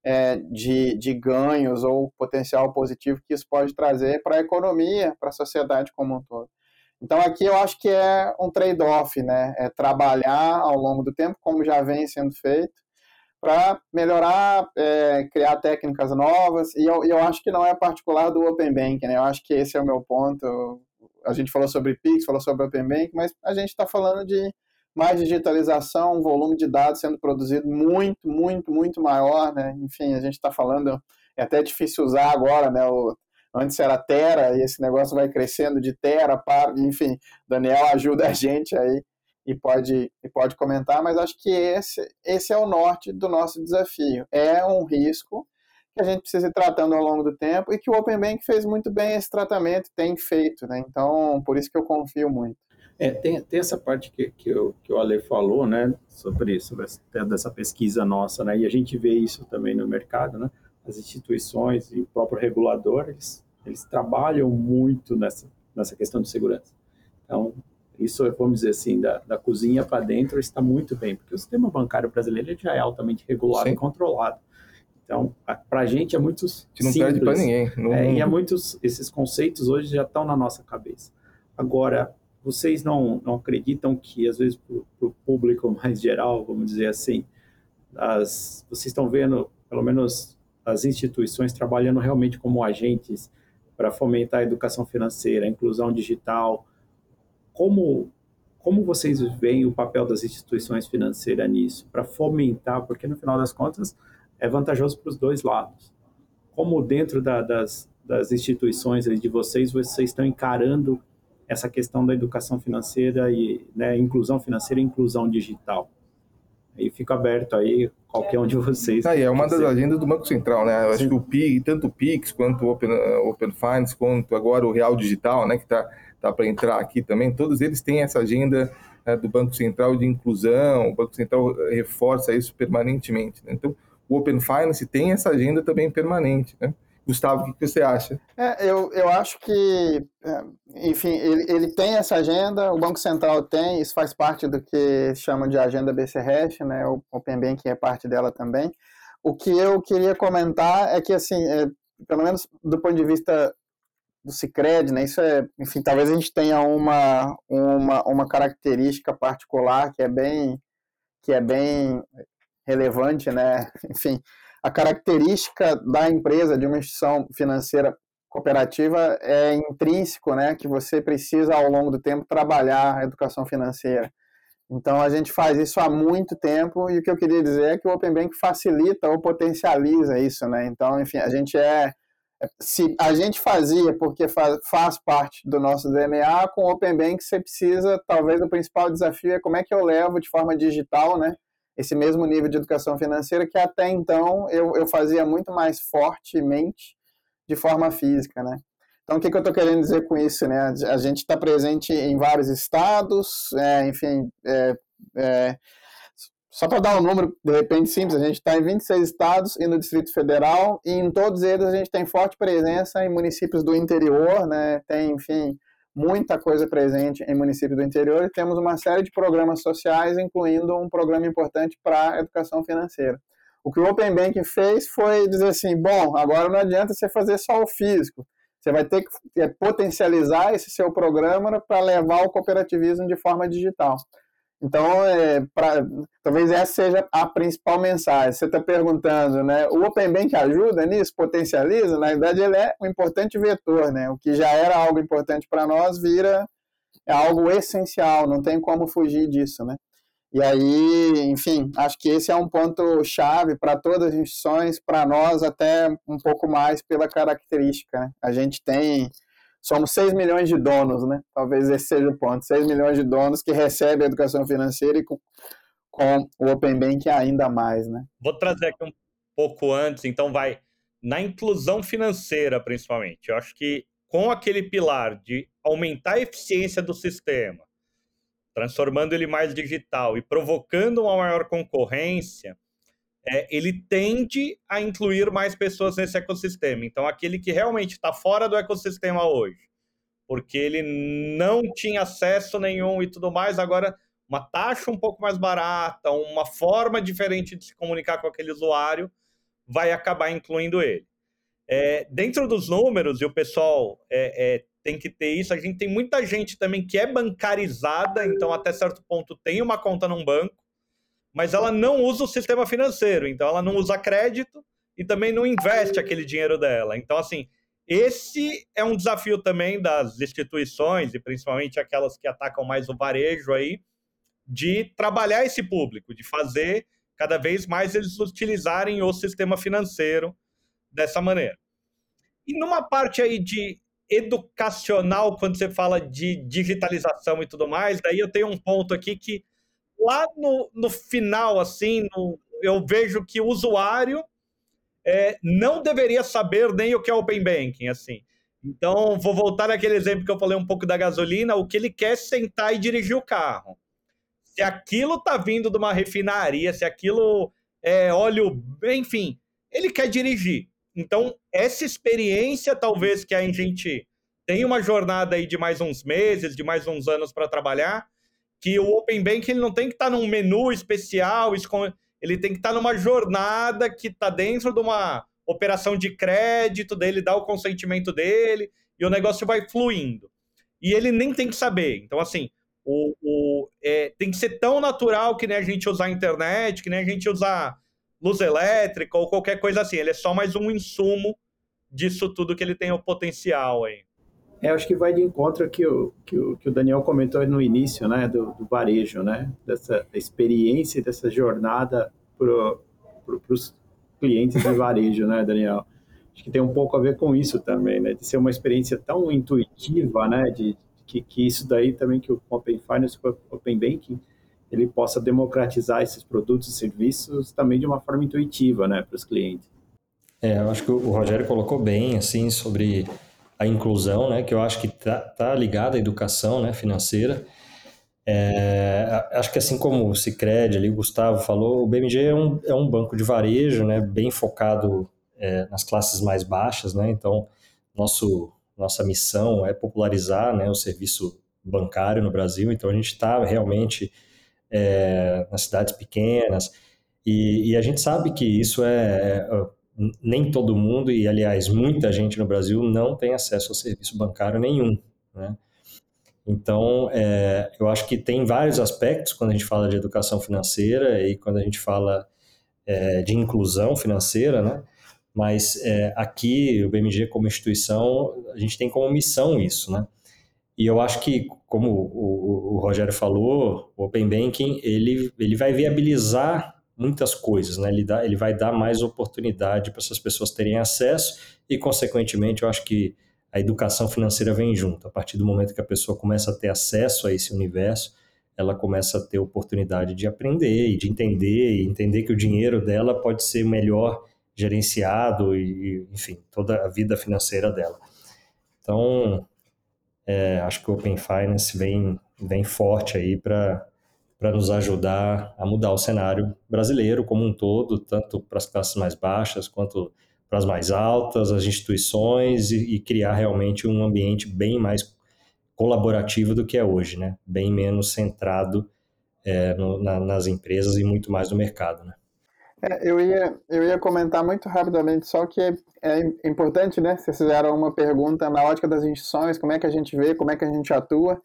é, de, de ganhos ou potencial positivo que isso pode trazer para a economia, para a sociedade como um todo. Então aqui eu acho que é um trade-off, né? É trabalhar ao longo do tempo, como já vem sendo feito, para melhorar, é, criar técnicas novas. E eu, eu acho que não é particular do Open Bank, né? Eu acho que esse é o meu ponto. A gente falou sobre Pix, falou sobre Open Bank, mas a gente está falando de mais digitalização, um volume de dados sendo produzido muito, muito, muito maior, né? Enfim, a gente está falando, é até difícil usar agora, né? O, antes era Tera, e esse negócio vai crescendo de Tera para, enfim, Daniel ajuda a gente aí e pode, e pode comentar, mas acho que esse, esse é o norte do nosso desafio. É um risco que a gente precisa ir tratando ao longo do tempo e que o Open Bank fez muito bem esse tratamento, tem feito, né? Então, por isso que eu confio muito. É, tem, tem essa parte que, que, eu, que o Ale falou, né, sobre, sobre essa pesquisa nossa, né, e a gente vê isso também no mercado, né, as instituições e o próprio regulador, eles, eles trabalham muito nessa, nessa questão de segurança. Então, isso, vamos dizer assim, da, da cozinha para dentro está muito bem, porque o sistema bancário brasileiro já é altamente regulado Sim. e controlado. Então, para a gente é muito simples. Não perde para ninguém. É, e é muitos, esses conceitos hoje já estão na nossa cabeça. Agora, vocês não, não acreditam que, às vezes, para o público mais geral, vamos dizer assim, as, vocês estão vendo, pelo menos, as instituições trabalhando realmente como agentes para fomentar a educação financeira, a inclusão digital. Como, como vocês veem o papel das instituições financeiras nisso, para fomentar, porque no final das contas é vantajoso para os dois lados. Como dentro da, das, das instituições de vocês, vocês estão encarando essa questão da educação financeira e né, inclusão financeira e inclusão digital? Aí fica aberto aí qualquer um de vocês. Ah, é uma das agendas do Banco Central, né? Eu acho que o PIX, tanto o PIX quanto o Open, Open Finance, quanto agora o Real Digital, né? Que tá, tá para entrar aqui também, todos eles têm essa agenda né, do Banco Central de inclusão, o Banco Central reforça isso permanentemente. Né? Então, o Open Finance tem essa agenda também permanente, né? Gustavo, o que você acha? É, eu, eu acho que, é, enfim, ele, ele tem essa agenda, o Banco Central tem, isso faz parte do que chama de agenda BC Hash, né? O Open Banking é parte dela também. O que eu queria comentar é que, assim, é, pelo menos do ponto de vista do Cicred, né? Isso é, enfim, talvez a gente tenha uma, uma, uma característica particular que é bem que é bem relevante, né? Enfim, a característica da empresa, de uma instituição financeira cooperativa, é intrínseco, né? Que você precisa, ao longo do tempo, trabalhar a educação financeira. Então, a gente faz isso há muito tempo e o que eu queria dizer é que o Open Bank facilita ou potencializa isso, né? Então, enfim, a gente é, se a gente fazia porque faz, faz parte do nosso DNA, com o Open Bank você precisa, talvez o principal desafio é como é que eu levo de forma digital, né? esse mesmo nível de educação financeira que até então eu, eu fazia muito mais fortemente de forma física, né? Então, o que, que eu estou querendo dizer com isso, né? A gente está presente em vários estados, é, enfim, é, é, só para dar um número, de repente, simples, a gente está em 26 estados e no Distrito Federal, e em todos eles a gente tem forte presença em municípios do interior, né? Tem, enfim, muita coisa presente em municípios do interior e temos uma série de programas sociais, incluindo um programa importante para a educação financeira. O que o Open Banking fez foi dizer assim, bom, agora não adianta você fazer só o físico, você vai ter que é, potencializar esse seu programa para levar o cooperativismo de forma digital. Então, é, pra, talvez essa seja a principal mensagem. Você está perguntando, né? O Open Bank ajuda nisso, potencializa? Na verdade, ele é um importante vetor, né? O que já era algo importante para nós vira algo essencial, não tem como fugir disso, né? E aí, enfim, acho que esse é um ponto chave para todas as instituições, para nós até um pouco mais pela característica. Né? A gente tem somos 6 milhões de donos, né? Talvez esse seja o ponto. 6 milhões de donos que recebem a educação financeira e com, com o Open Bank ainda mais, né? Vou trazer aqui um pouco antes, então vai na inclusão financeira, principalmente. Eu acho que com aquele pilar de aumentar a eficiência do sistema, transformando ele mais digital e provocando uma maior concorrência, é, ele tende a incluir mais pessoas nesse ecossistema. Então, aquele que realmente está fora do ecossistema hoje, porque ele não tinha acesso nenhum e tudo mais, agora uma taxa um pouco mais barata, uma forma diferente de se comunicar com aquele usuário, vai acabar incluindo ele. É, dentro dos números, e o pessoal é, é, tem que ter isso, a gente tem muita gente também que é bancarizada, então até certo ponto tem uma conta num banco, mas ela não usa o sistema financeiro, então ela não usa crédito e também não investe aquele dinheiro dela. Então, assim, esse é um desafio também das instituições, e principalmente aquelas que atacam mais o varejo aí, de trabalhar esse público, de fazer cada vez mais eles utilizarem o sistema financeiro dessa maneira. E numa parte aí de educacional, quando você fala de digitalização e tudo mais, daí eu tenho um ponto aqui que lá no, no final, assim, no, eu vejo que o usuário é, não deveria saber nem o que é Open Banking, assim. Então, vou voltar naquele exemplo que eu falei um pouco da gasolina, o que ele quer é sentar e dirigir o carro. Se aquilo tá vindo de uma refinaria, se aquilo é óleo, enfim, ele quer dirigir. Então, essa experiência, talvez que a gente tem uma jornada aí de mais uns meses, de mais uns anos para trabalhar, que o Open Bank ele não tem que estar tá num menu especial, ele tem que estar tá numa jornada que está dentro de uma operação de crédito, dele dá o consentimento dele e o negócio vai fluindo. E ele nem tem que saber. Então, assim, o, o é, tem que ser tão natural que nem a gente usar a internet, que nem a gente usar luz elétrica ou qualquer coisa assim. Ele é só mais um insumo disso tudo que ele tem o potencial aí. É, acho que vai de encontro que o, que o, que o Daniel comentou no início, né, do, do varejo, né, dessa experiência, dessa jornada para pro, os clientes de varejo, né, Daniel? Acho que tem um pouco a ver com isso também, né, de ser uma experiência tão intuitiva, né, de, que, que isso daí também que o Open Finance, o Open Banking, ele possa democratizar esses produtos e serviços também de uma forma intuitiva, né, para os clientes. É, eu acho que o Rogério colocou bem, assim, sobre a inclusão, né, que eu acho que tá, tá ligada à educação, né, financeira. É, acho que assim como o Cicred, ali o Gustavo falou, o BMG é um, é um banco de varejo, né, bem focado é, nas classes mais baixas, né, então nosso, nossa missão é popularizar, né, o serviço bancário no Brasil, então a gente está realmente é, nas cidades pequenas, e, e, a gente sabe que isso é, é nem todo mundo, e aliás, muita gente no Brasil não tem acesso ao serviço bancário nenhum. Né? Então, é, eu acho que tem vários aspectos quando a gente fala de educação financeira e quando a gente fala é, de inclusão financeira, né? Mas é, aqui, o BMG como instituição, a gente tem como missão isso, né? E eu acho que, como o, o, o Rogério falou, o Open Banking, ele, ele vai viabilizar muitas coisas, né? Ele, dá, ele vai dar mais oportunidade para essas pessoas terem acesso e, consequentemente, eu acho que a educação financeira vem junto. A partir do momento que a pessoa começa a ter acesso a esse universo, ela começa a ter oportunidade de aprender e de entender e entender que o dinheiro dela pode ser melhor gerenciado e, enfim, toda a vida financeira dela. Então, é, acho que o Open Finance vem, vem forte aí para para nos ajudar a mudar o cenário brasileiro como um todo, tanto para as classes mais baixas quanto para as mais altas, as instituições e, e, criar realmente um ambiente bem mais colaborativo do que é hoje, né? Bem menos centrado é, no, na, nas empresas e muito mais no mercado, né? É, eu, ia, eu ia comentar muito rapidamente, só que é, importante, né? Vocês fizeram uma pergunta na ótica das instituições, como é que a gente vê, como é que a gente atua.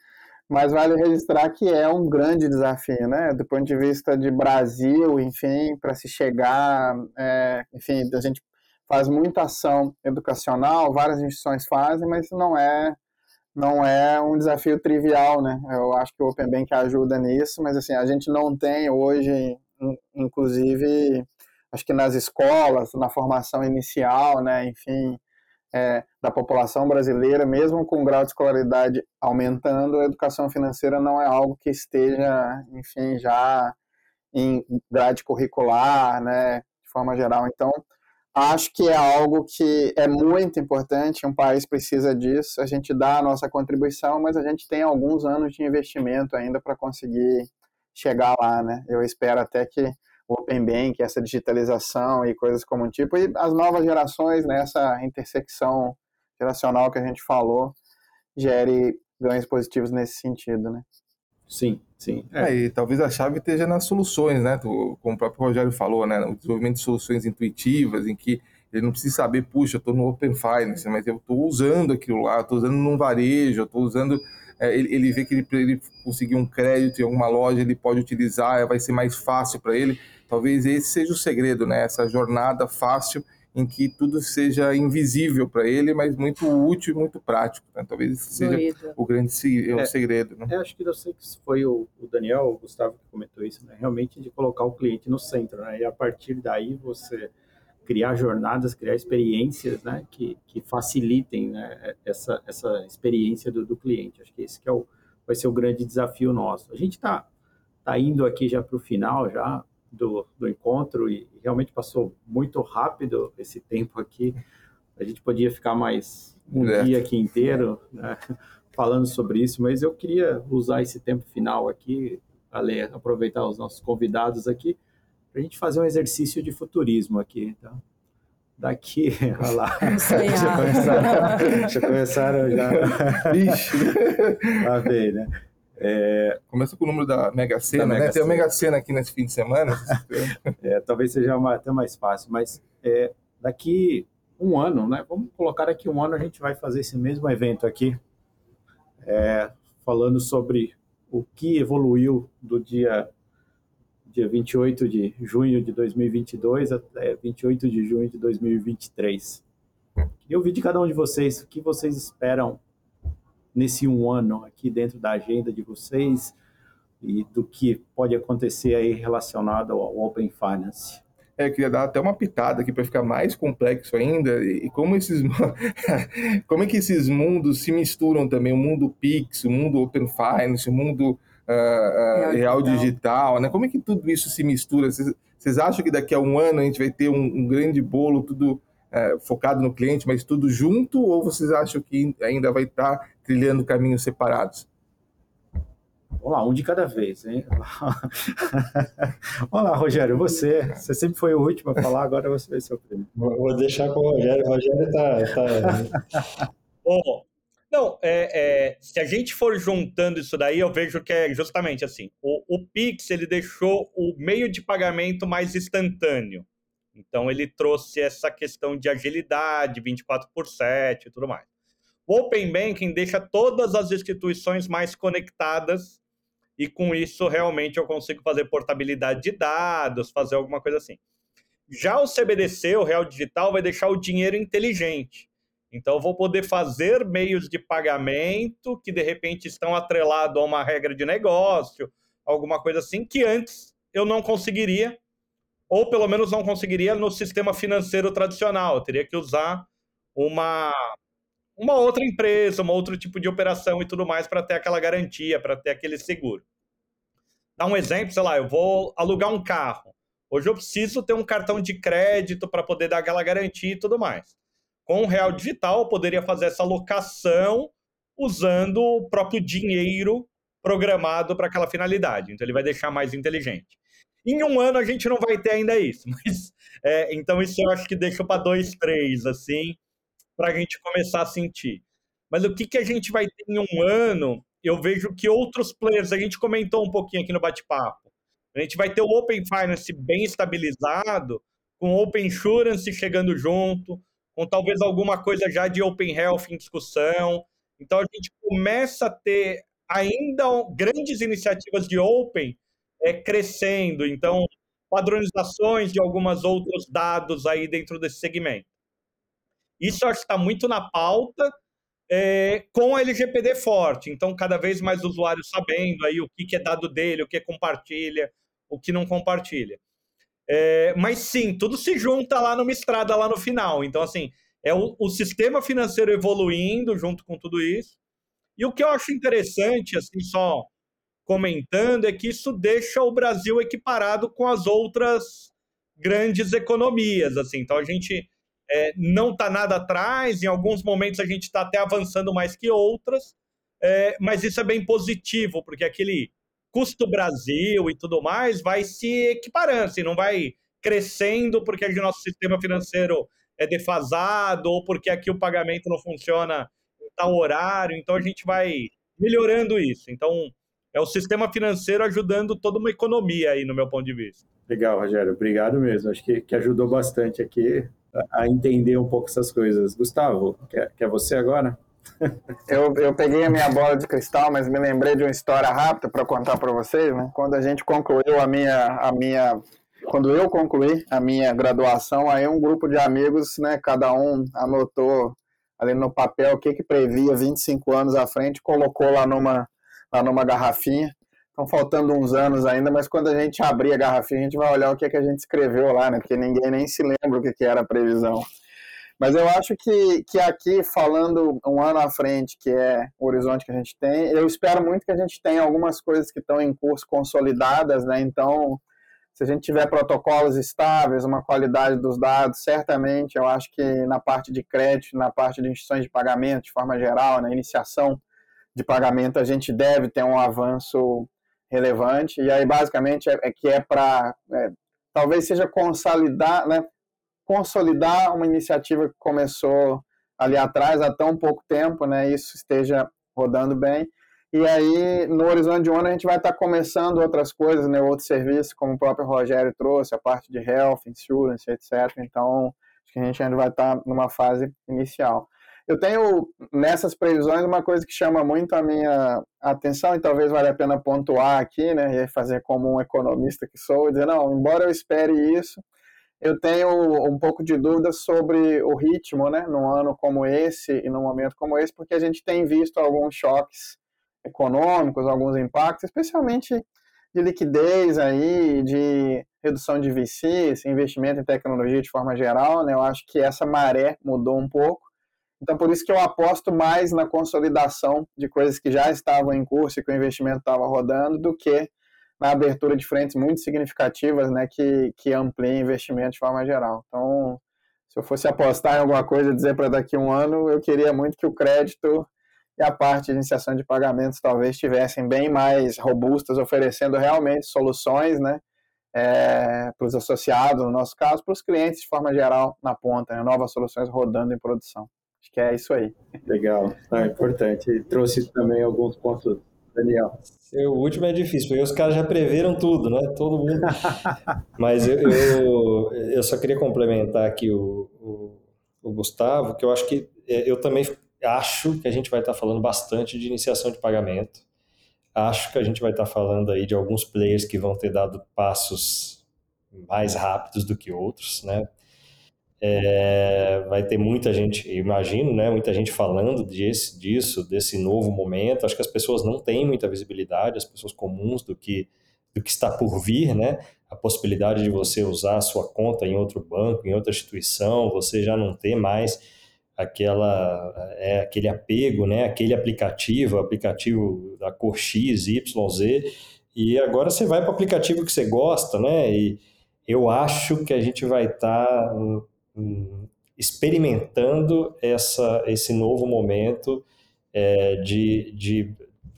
Mas vale registrar que é um grande desafio, né? Do ponto de vista de Brasil, enfim, para se chegar, é, enfim, a gente faz muita ação educacional, várias instituições fazem, mas não é não é um desafio trivial, né? Eu acho que o Open Bank ajuda nisso, mas assim, a gente não tem hoje, inclusive, acho que nas escolas, na formação inicial, né, enfim, é, da população brasileira, mesmo com o grau de escolaridade aumentando, a educação financeira não é algo que esteja, enfim, já em grade curricular, né, de forma geral. Então, acho que é algo que é muito importante, um país precisa disso, a gente dá a nossa contribuição, mas a gente tem alguns anos de investimento ainda para conseguir chegar lá, né? Eu espero até que Open Bank, essa digitalização e coisas como um tipo, e as novas gerações, nessa né, intersecção geracional que a gente falou, gere ganhos positivos nesse sentido, né? Sim, sim. É. É, e talvez a chave esteja nas soluções, né? como o próprio Rogério falou, né? O desenvolvimento de soluções intuitivas, em que ele não precisa saber, puxa, eu estou no Open Finance, mas eu estou usando aquilo lá, estou usando num varejo, estou usando é, ele, ele, vê que ele, ele conseguir um crédito em alguma loja, ele pode utilizar, vai ser mais fácil para ele. Talvez esse seja o segredo, né? Essa jornada fácil em que tudo seja invisível para ele, mas muito útil e muito prático. Né? Talvez esse seja o grande é, segredo. Né? É, acho que eu sei que foi o, o, Daniel, o Gustavo que comentou isso, né? realmente de colocar o cliente no centro, né? e a partir daí você criar jornadas, criar experiências né? que, que facilitem né? essa, essa experiência do, do cliente. Acho que esse que é o, vai ser o grande desafio nosso. A gente está tá indo aqui já para o final, já do, do encontro e realmente passou muito rápido esse tempo aqui. A gente podia ficar mais um é. dia aqui inteiro né, falando sobre isso, mas eu queria usar esse tempo final aqui, Ale, aproveitar os nossos convidados aqui, para a gente fazer um exercício de futurismo aqui. Tá? Daqui, olha lá. Já começaram, já começaram já. Ixi. A ver, né? É, Começa com o número da Mega Sena, da Mega né? Tem a Mega Sena aqui nesse fim de semana. é, talvez seja até mais fácil, mas é, daqui um ano, né? Vamos colocar daqui um ano a gente vai fazer esse mesmo evento aqui, é, falando sobre o que evoluiu do dia dia 28 de junho de 2022 até 28 de junho de 2023. Queria ouvir de cada um de vocês o que vocês esperam nesse um ano aqui dentro da agenda de vocês e do que pode acontecer aí relacionado ao Open Finance. É, eu queria dar até uma pitada aqui para ficar mais complexo ainda e como esses como é que esses mundos se misturam também o mundo Pix, o mundo Open Finance, o mundo uh, uh, real, real digital. digital, né? Como é que tudo isso se mistura? Vocês, vocês acham que daqui a um ano a gente vai ter um, um grande bolo tudo uh, focado no cliente, mas tudo junto? Ou vocês acham que ainda vai estar tá trilhando caminhos separados? Vamos lá, um de cada vez, hein? Olá, Rogério, você. Você sempre foi o último a falar, agora você vai ser o primeiro. Vou deixar com o Rogério. O Rogério tá. tá... Bom, não, é, é, se a gente for juntando isso daí, eu vejo que é justamente assim. O, o Pix ele deixou o meio de pagamento mais instantâneo. Então ele trouxe essa questão de agilidade, 24 por 7 e tudo mais. O Open Banking deixa todas as instituições mais conectadas e com isso realmente eu consigo fazer portabilidade de dados, fazer alguma coisa assim. Já o CBDC, o Real Digital, vai deixar o dinheiro inteligente. Então vou poder fazer meios de pagamento que de repente estão atrelados a uma regra de negócio, alguma coisa assim, que antes eu não conseguiria, ou pelo menos não conseguiria no sistema financeiro tradicional. Eu teria que usar uma uma outra empresa, um outro tipo de operação e tudo mais para ter aquela garantia, para ter aquele seguro. Dá um exemplo, sei lá, eu vou alugar um carro. Hoje eu preciso ter um cartão de crédito para poder dar aquela garantia e tudo mais. Com o Real Digital, eu poderia fazer essa locação usando o próprio dinheiro programado para aquela finalidade. Então, ele vai deixar mais inteligente. Em um ano, a gente não vai ter ainda isso. Mas, é, então, isso eu acho que deixa para dois, três, assim, para a gente começar a sentir. Mas o que, que a gente vai ter em um ano? Eu vejo que outros players, a gente comentou um pouquinho aqui no bate-papo, a gente vai ter o Open Finance bem estabilizado, com Open Insurance chegando junto, com talvez alguma coisa já de Open Health em discussão. Então a gente começa a ter ainda grandes iniciativas de Open é, crescendo. Então, padronizações de alguns outros dados aí dentro desse segmento. Isso acho que está muito na pauta é, com a LGPD forte. Então, cada vez mais usuários sabendo aí o que, que é dado dele, o que compartilha, o que não compartilha. É, mas sim, tudo se junta lá numa estrada lá no final. Então, assim, é o, o, sistema financeiro evoluindo junto com tudo isso. E o que eu acho interessante, assim, só comentando, é que isso deixa o Brasil equiparado com as outras grandes economias. Assim. Então, a gente é, não está nada atrás, em alguns momentos a gente está até avançando mais que outras, é, mas isso é bem positivo, porque aquele custo Brasil e tudo mais vai se equiparando, assim, não vai crescendo porque o nosso sistema financeiro é defasado ou porque aqui o pagamento não funciona em tal horário, então a gente vai melhorando isso. Então, é o sistema financeiro ajudando toda uma economia aí, no meu ponto de vista. Legal, Rogério, obrigado mesmo. Acho que, que ajudou bastante aqui a entender um pouco essas coisas. Gustavo, quer, quer você agora? Eu, eu peguei a minha bola de cristal, mas me lembrei de uma história rápida para contar para vocês, né? Quando a gente concluiu a minha, a minha, quando eu concluí a minha graduação, aí um grupo de amigos, né? Cada um anotou ali no papel o que que previa 25 anos à frente, colocou lá numa, lá numa garrafinha. Estão faltando uns anos ainda, mas quando a gente abrir a garrafinha, a gente vai olhar o que, que a gente escreveu lá, né? Porque ninguém nem se lembra o que, que era a previsão. Mas eu acho que, que aqui, falando um ano à frente, que é o horizonte que a gente tem, eu espero muito que a gente tenha algumas coisas que estão em curso consolidadas, né? Então, se a gente tiver protocolos estáveis, uma qualidade dos dados, certamente eu acho que na parte de crédito, na parte de instituições de pagamento, de forma geral, na iniciação de pagamento, a gente deve ter um avanço relevante. E aí, basicamente, é, é que é para. É, talvez seja consolidar, né, consolidar uma iniciativa que começou ali atrás há tão pouco tempo, né, isso esteja rodando bem. E aí, no horizonte de um ano, a gente vai estar começando outras coisas, né, outros serviços, como o próprio Rogério trouxe, a parte de health, insurance, etc. Então, acho que a gente ainda vai estar numa fase inicial. Eu tenho nessas previsões uma coisa que chama muito a minha atenção e talvez valha a pena pontuar aqui, né, e fazer como um economista que sou, e dizer, não, embora eu espere isso, eu tenho um pouco de dúvida sobre o ritmo, né, num ano como esse e num momento como esse, porque a gente tem visto alguns choques econômicos, alguns impactos, especialmente de liquidez aí, de redução de VCs, investimento em tecnologia de forma geral, né? Eu acho que essa maré mudou um pouco. Então, por isso que eu aposto mais na consolidação de coisas que já estavam em curso e que o investimento estava rodando, do que na abertura de frentes muito significativas, né, que, que ampliem investimento de forma geral. Então, se eu fosse apostar em alguma coisa, dizer para daqui a um ano, eu queria muito que o crédito e a parte de iniciação de pagamentos talvez estivessem bem mais robustas, oferecendo realmente soluções, né, é, para os associados, no nosso caso, para os clientes de forma geral na ponta, né, novas soluções rodando em produção. Acho que é isso aí. Legal, é importante. E trouxe também alguns pontos, Daniel. O último é difícil, porque os caras já preveram tudo, né? Todo mundo. Mas eu, eu, eu, só queria complementar aqui o, o, o Gustavo, que eu acho que é, eu também acho que a gente vai estar falando bastante de iniciação de pagamento. Acho que a gente vai estar falando aí de alguns players que vão ter dado passos mais rápidos do que outros, né? É, vai ter muita gente, imagino, né, muita gente falando desse, disso, desse novo momento. Acho que as pessoas não têm muita visibilidade, as pessoas comuns do que do que está por vir, né? A possibilidade de você usar a sua conta em outro banco, em outra instituição, você já não ter mais aquela é aquele apego, né? Aquele aplicativo, aplicativo da cor X, Y, Z, e agora você vai para o aplicativo que você gosta, né? E eu acho que a gente vai estar tá, experimentando essa, esse novo momento é, de, de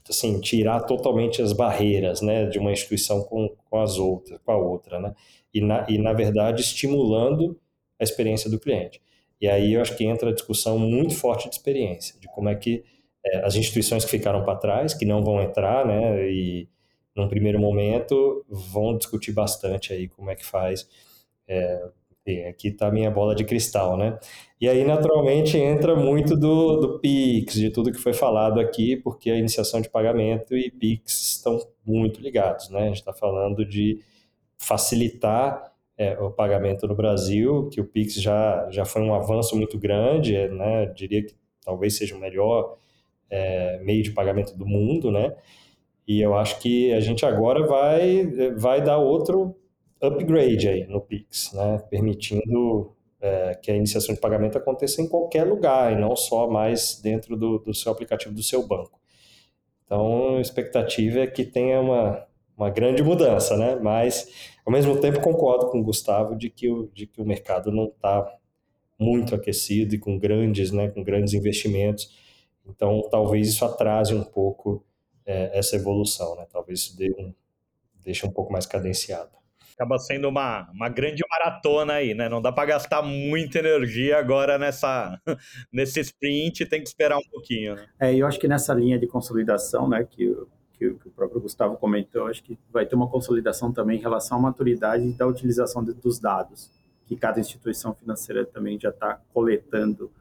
assim, tirar totalmente as barreiras né, de uma instituição com, com as outras, com a outra, né? E na, e, na verdade, estimulando a experiência do cliente. E aí eu acho que entra a discussão muito forte de experiência, de como é que é, as instituições que ficaram para trás, que não vão entrar, né, e num primeiro momento vão discutir bastante aí como é que faz. É, aqui está a minha bola de cristal, né? E aí, naturalmente, entra muito do, do PIX, de tudo que foi falado aqui, porque a iniciação de pagamento e PIX estão muito ligados, né? A gente está falando de facilitar é, o pagamento no Brasil, que o Pix já, já foi um avanço muito grande, né? Eu diria que talvez seja o melhor é, meio de pagamento do mundo, né? E eu acho que a gente agora vai, vai dar outro upgrade aí no Pix, né? Permitindo é, que a iniciação de pagamento aconteça em qualquer lugar e não só mais dentro do, do seu aplicativo do seu banco. Então, a expectativa é que tenha uma, uma grande mudança, né? Mas, ao mesmo tempo, concordo com o Gustavo de que o, de que o mercado não está muito aquecido e com grandes, né, com grandes investimentos. Então, talvez isso atrase um pouco é, essa evolução, né? Talvez isso dê um, deixe um pouco mais cadenciado. Acaba sendo uma, uma grande maratona aí, né? Não dá para gastar muita energia agora nessa nesse sprint, tem que esperar um pouquinho, né? É, eu acho que nessa linha de consolidação, né, que que, que, o próprio Gustavo comentou, acho que vai ter uma consolidação também em relação à maturidade da utilização de, dos dados, que cada instituição financeira também já está coletando.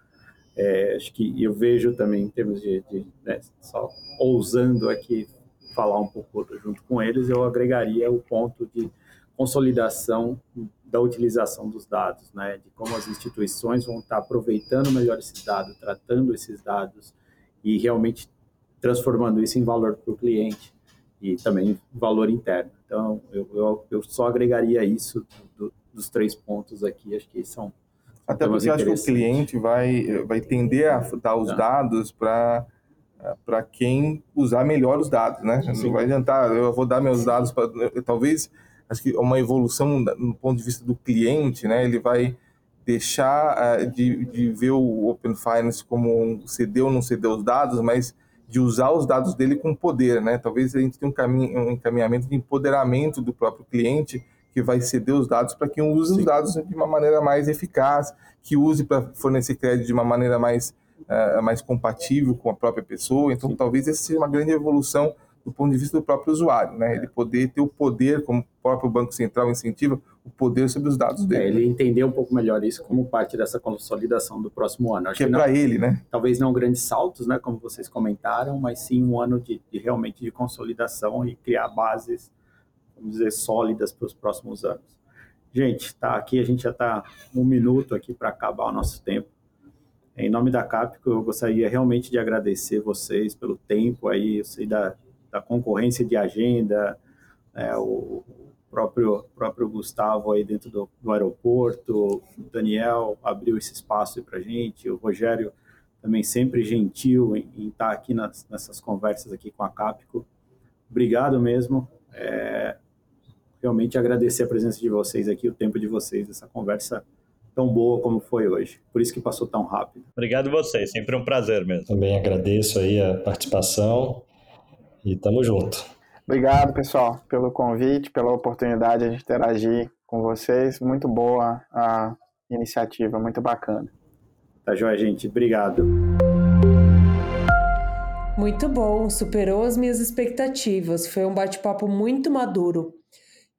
É, acho que eu vejo também em termos de, de né, só ousando aqui falar um pouco junto com eles, eu agregaria o ponto de consolidação da utilização dos dados, né, de como as instituições vão estar aproveitando melhor esses dados, tratando esses dados e realmente transformando isso em valor para o cliente e também valor interno. Então, eu, eu, eu só agregaria isso do, dos três pontos aqui, acho que são. Até porque eu acho que o cliente vai, vai tender a dar os tá. dados para para quem usar melhor os dados, né? Sim. Não vai adiantar, eu vou dar meus dados para talvez acho que uma evolução no ponto de vista do cliente, né? Ele vai deixar uh, de, de ver o Open Finance como um ceder ou não ceder os dados, mas de usar os dados dele com poder, né? Talvez a gente tenha um, caminho, um encaminhamento de empoderamento do próprio cliente que vai ceder os dados para quem use os dados de uma maneira mais eficaz, que use para fornecer crédito de uma maneira mais, uh, mais compatível com a própria pessoa. Então, Sim. talvez essa seja uma grande evolução do ponto de vista do próprio usuário, né? Ele poder ter o poder, como o próprio Banco Central incentiva, o poder sobre os dados dele. É, ele entender um pouco melhor isso como parte dessa consolidação do próximo ano. Acho que é para ele, né? Talvez não grandes saltos, né, como vocês comentaram, mas sim um ano de, de realmente de consolidação e criar bases, vamos dizer, sólidas para os próximos anos. Gente, tá aqui, a gente já está um minuto aqui para acabar o nosso tempo. Em nome da Capco, eu gostaria realmente de agradecer vocês pelo tempo aí, eu sei da, da concorrência de agenda, né, o próprio, próprio Gustavo aí dentro do, do aeroporto, o Daniel abriu esse espaço para a gente, o Rogério também sempre gentil em, em estar tá aqui nas, nessas conversas aqui com a Capco. Obrigado mesmo. É, realmente agradecer a presença de vocês aqui, o tempo de vocês, essa conversa tão boa como foi hoje. Por isso que passou tão rápido. Obrigado a vocês, sempre um prazer mesmo. Também agradeço aí a participação e tamo junto. Obrigado, pessoal, pelo convite, pela oportunidade de interagir com vocês. Muito boa a iniciativa, muito bacana. Tá joia, gente. Obrigado. Muito bom, superou as minhas expectativas. Foi um bate-papo muito maduro.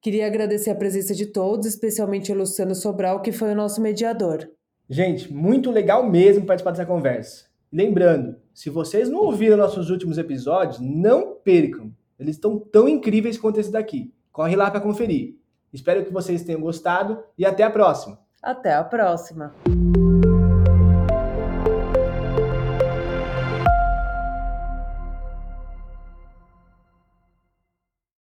Queria agradecer a presença de todos, especialmente o Luciano Sobral, que foi o nosso mediador. Gente, muito legal mesmo participar dessa conversa. Lembrando, se vocês não ouviram nossos últimos episódios, não percam. Eles estão tão incríveis quanto esse daqui. Corre lá para conferir. Espero que vocês tenham gostado e até a próxima. Até a próxima.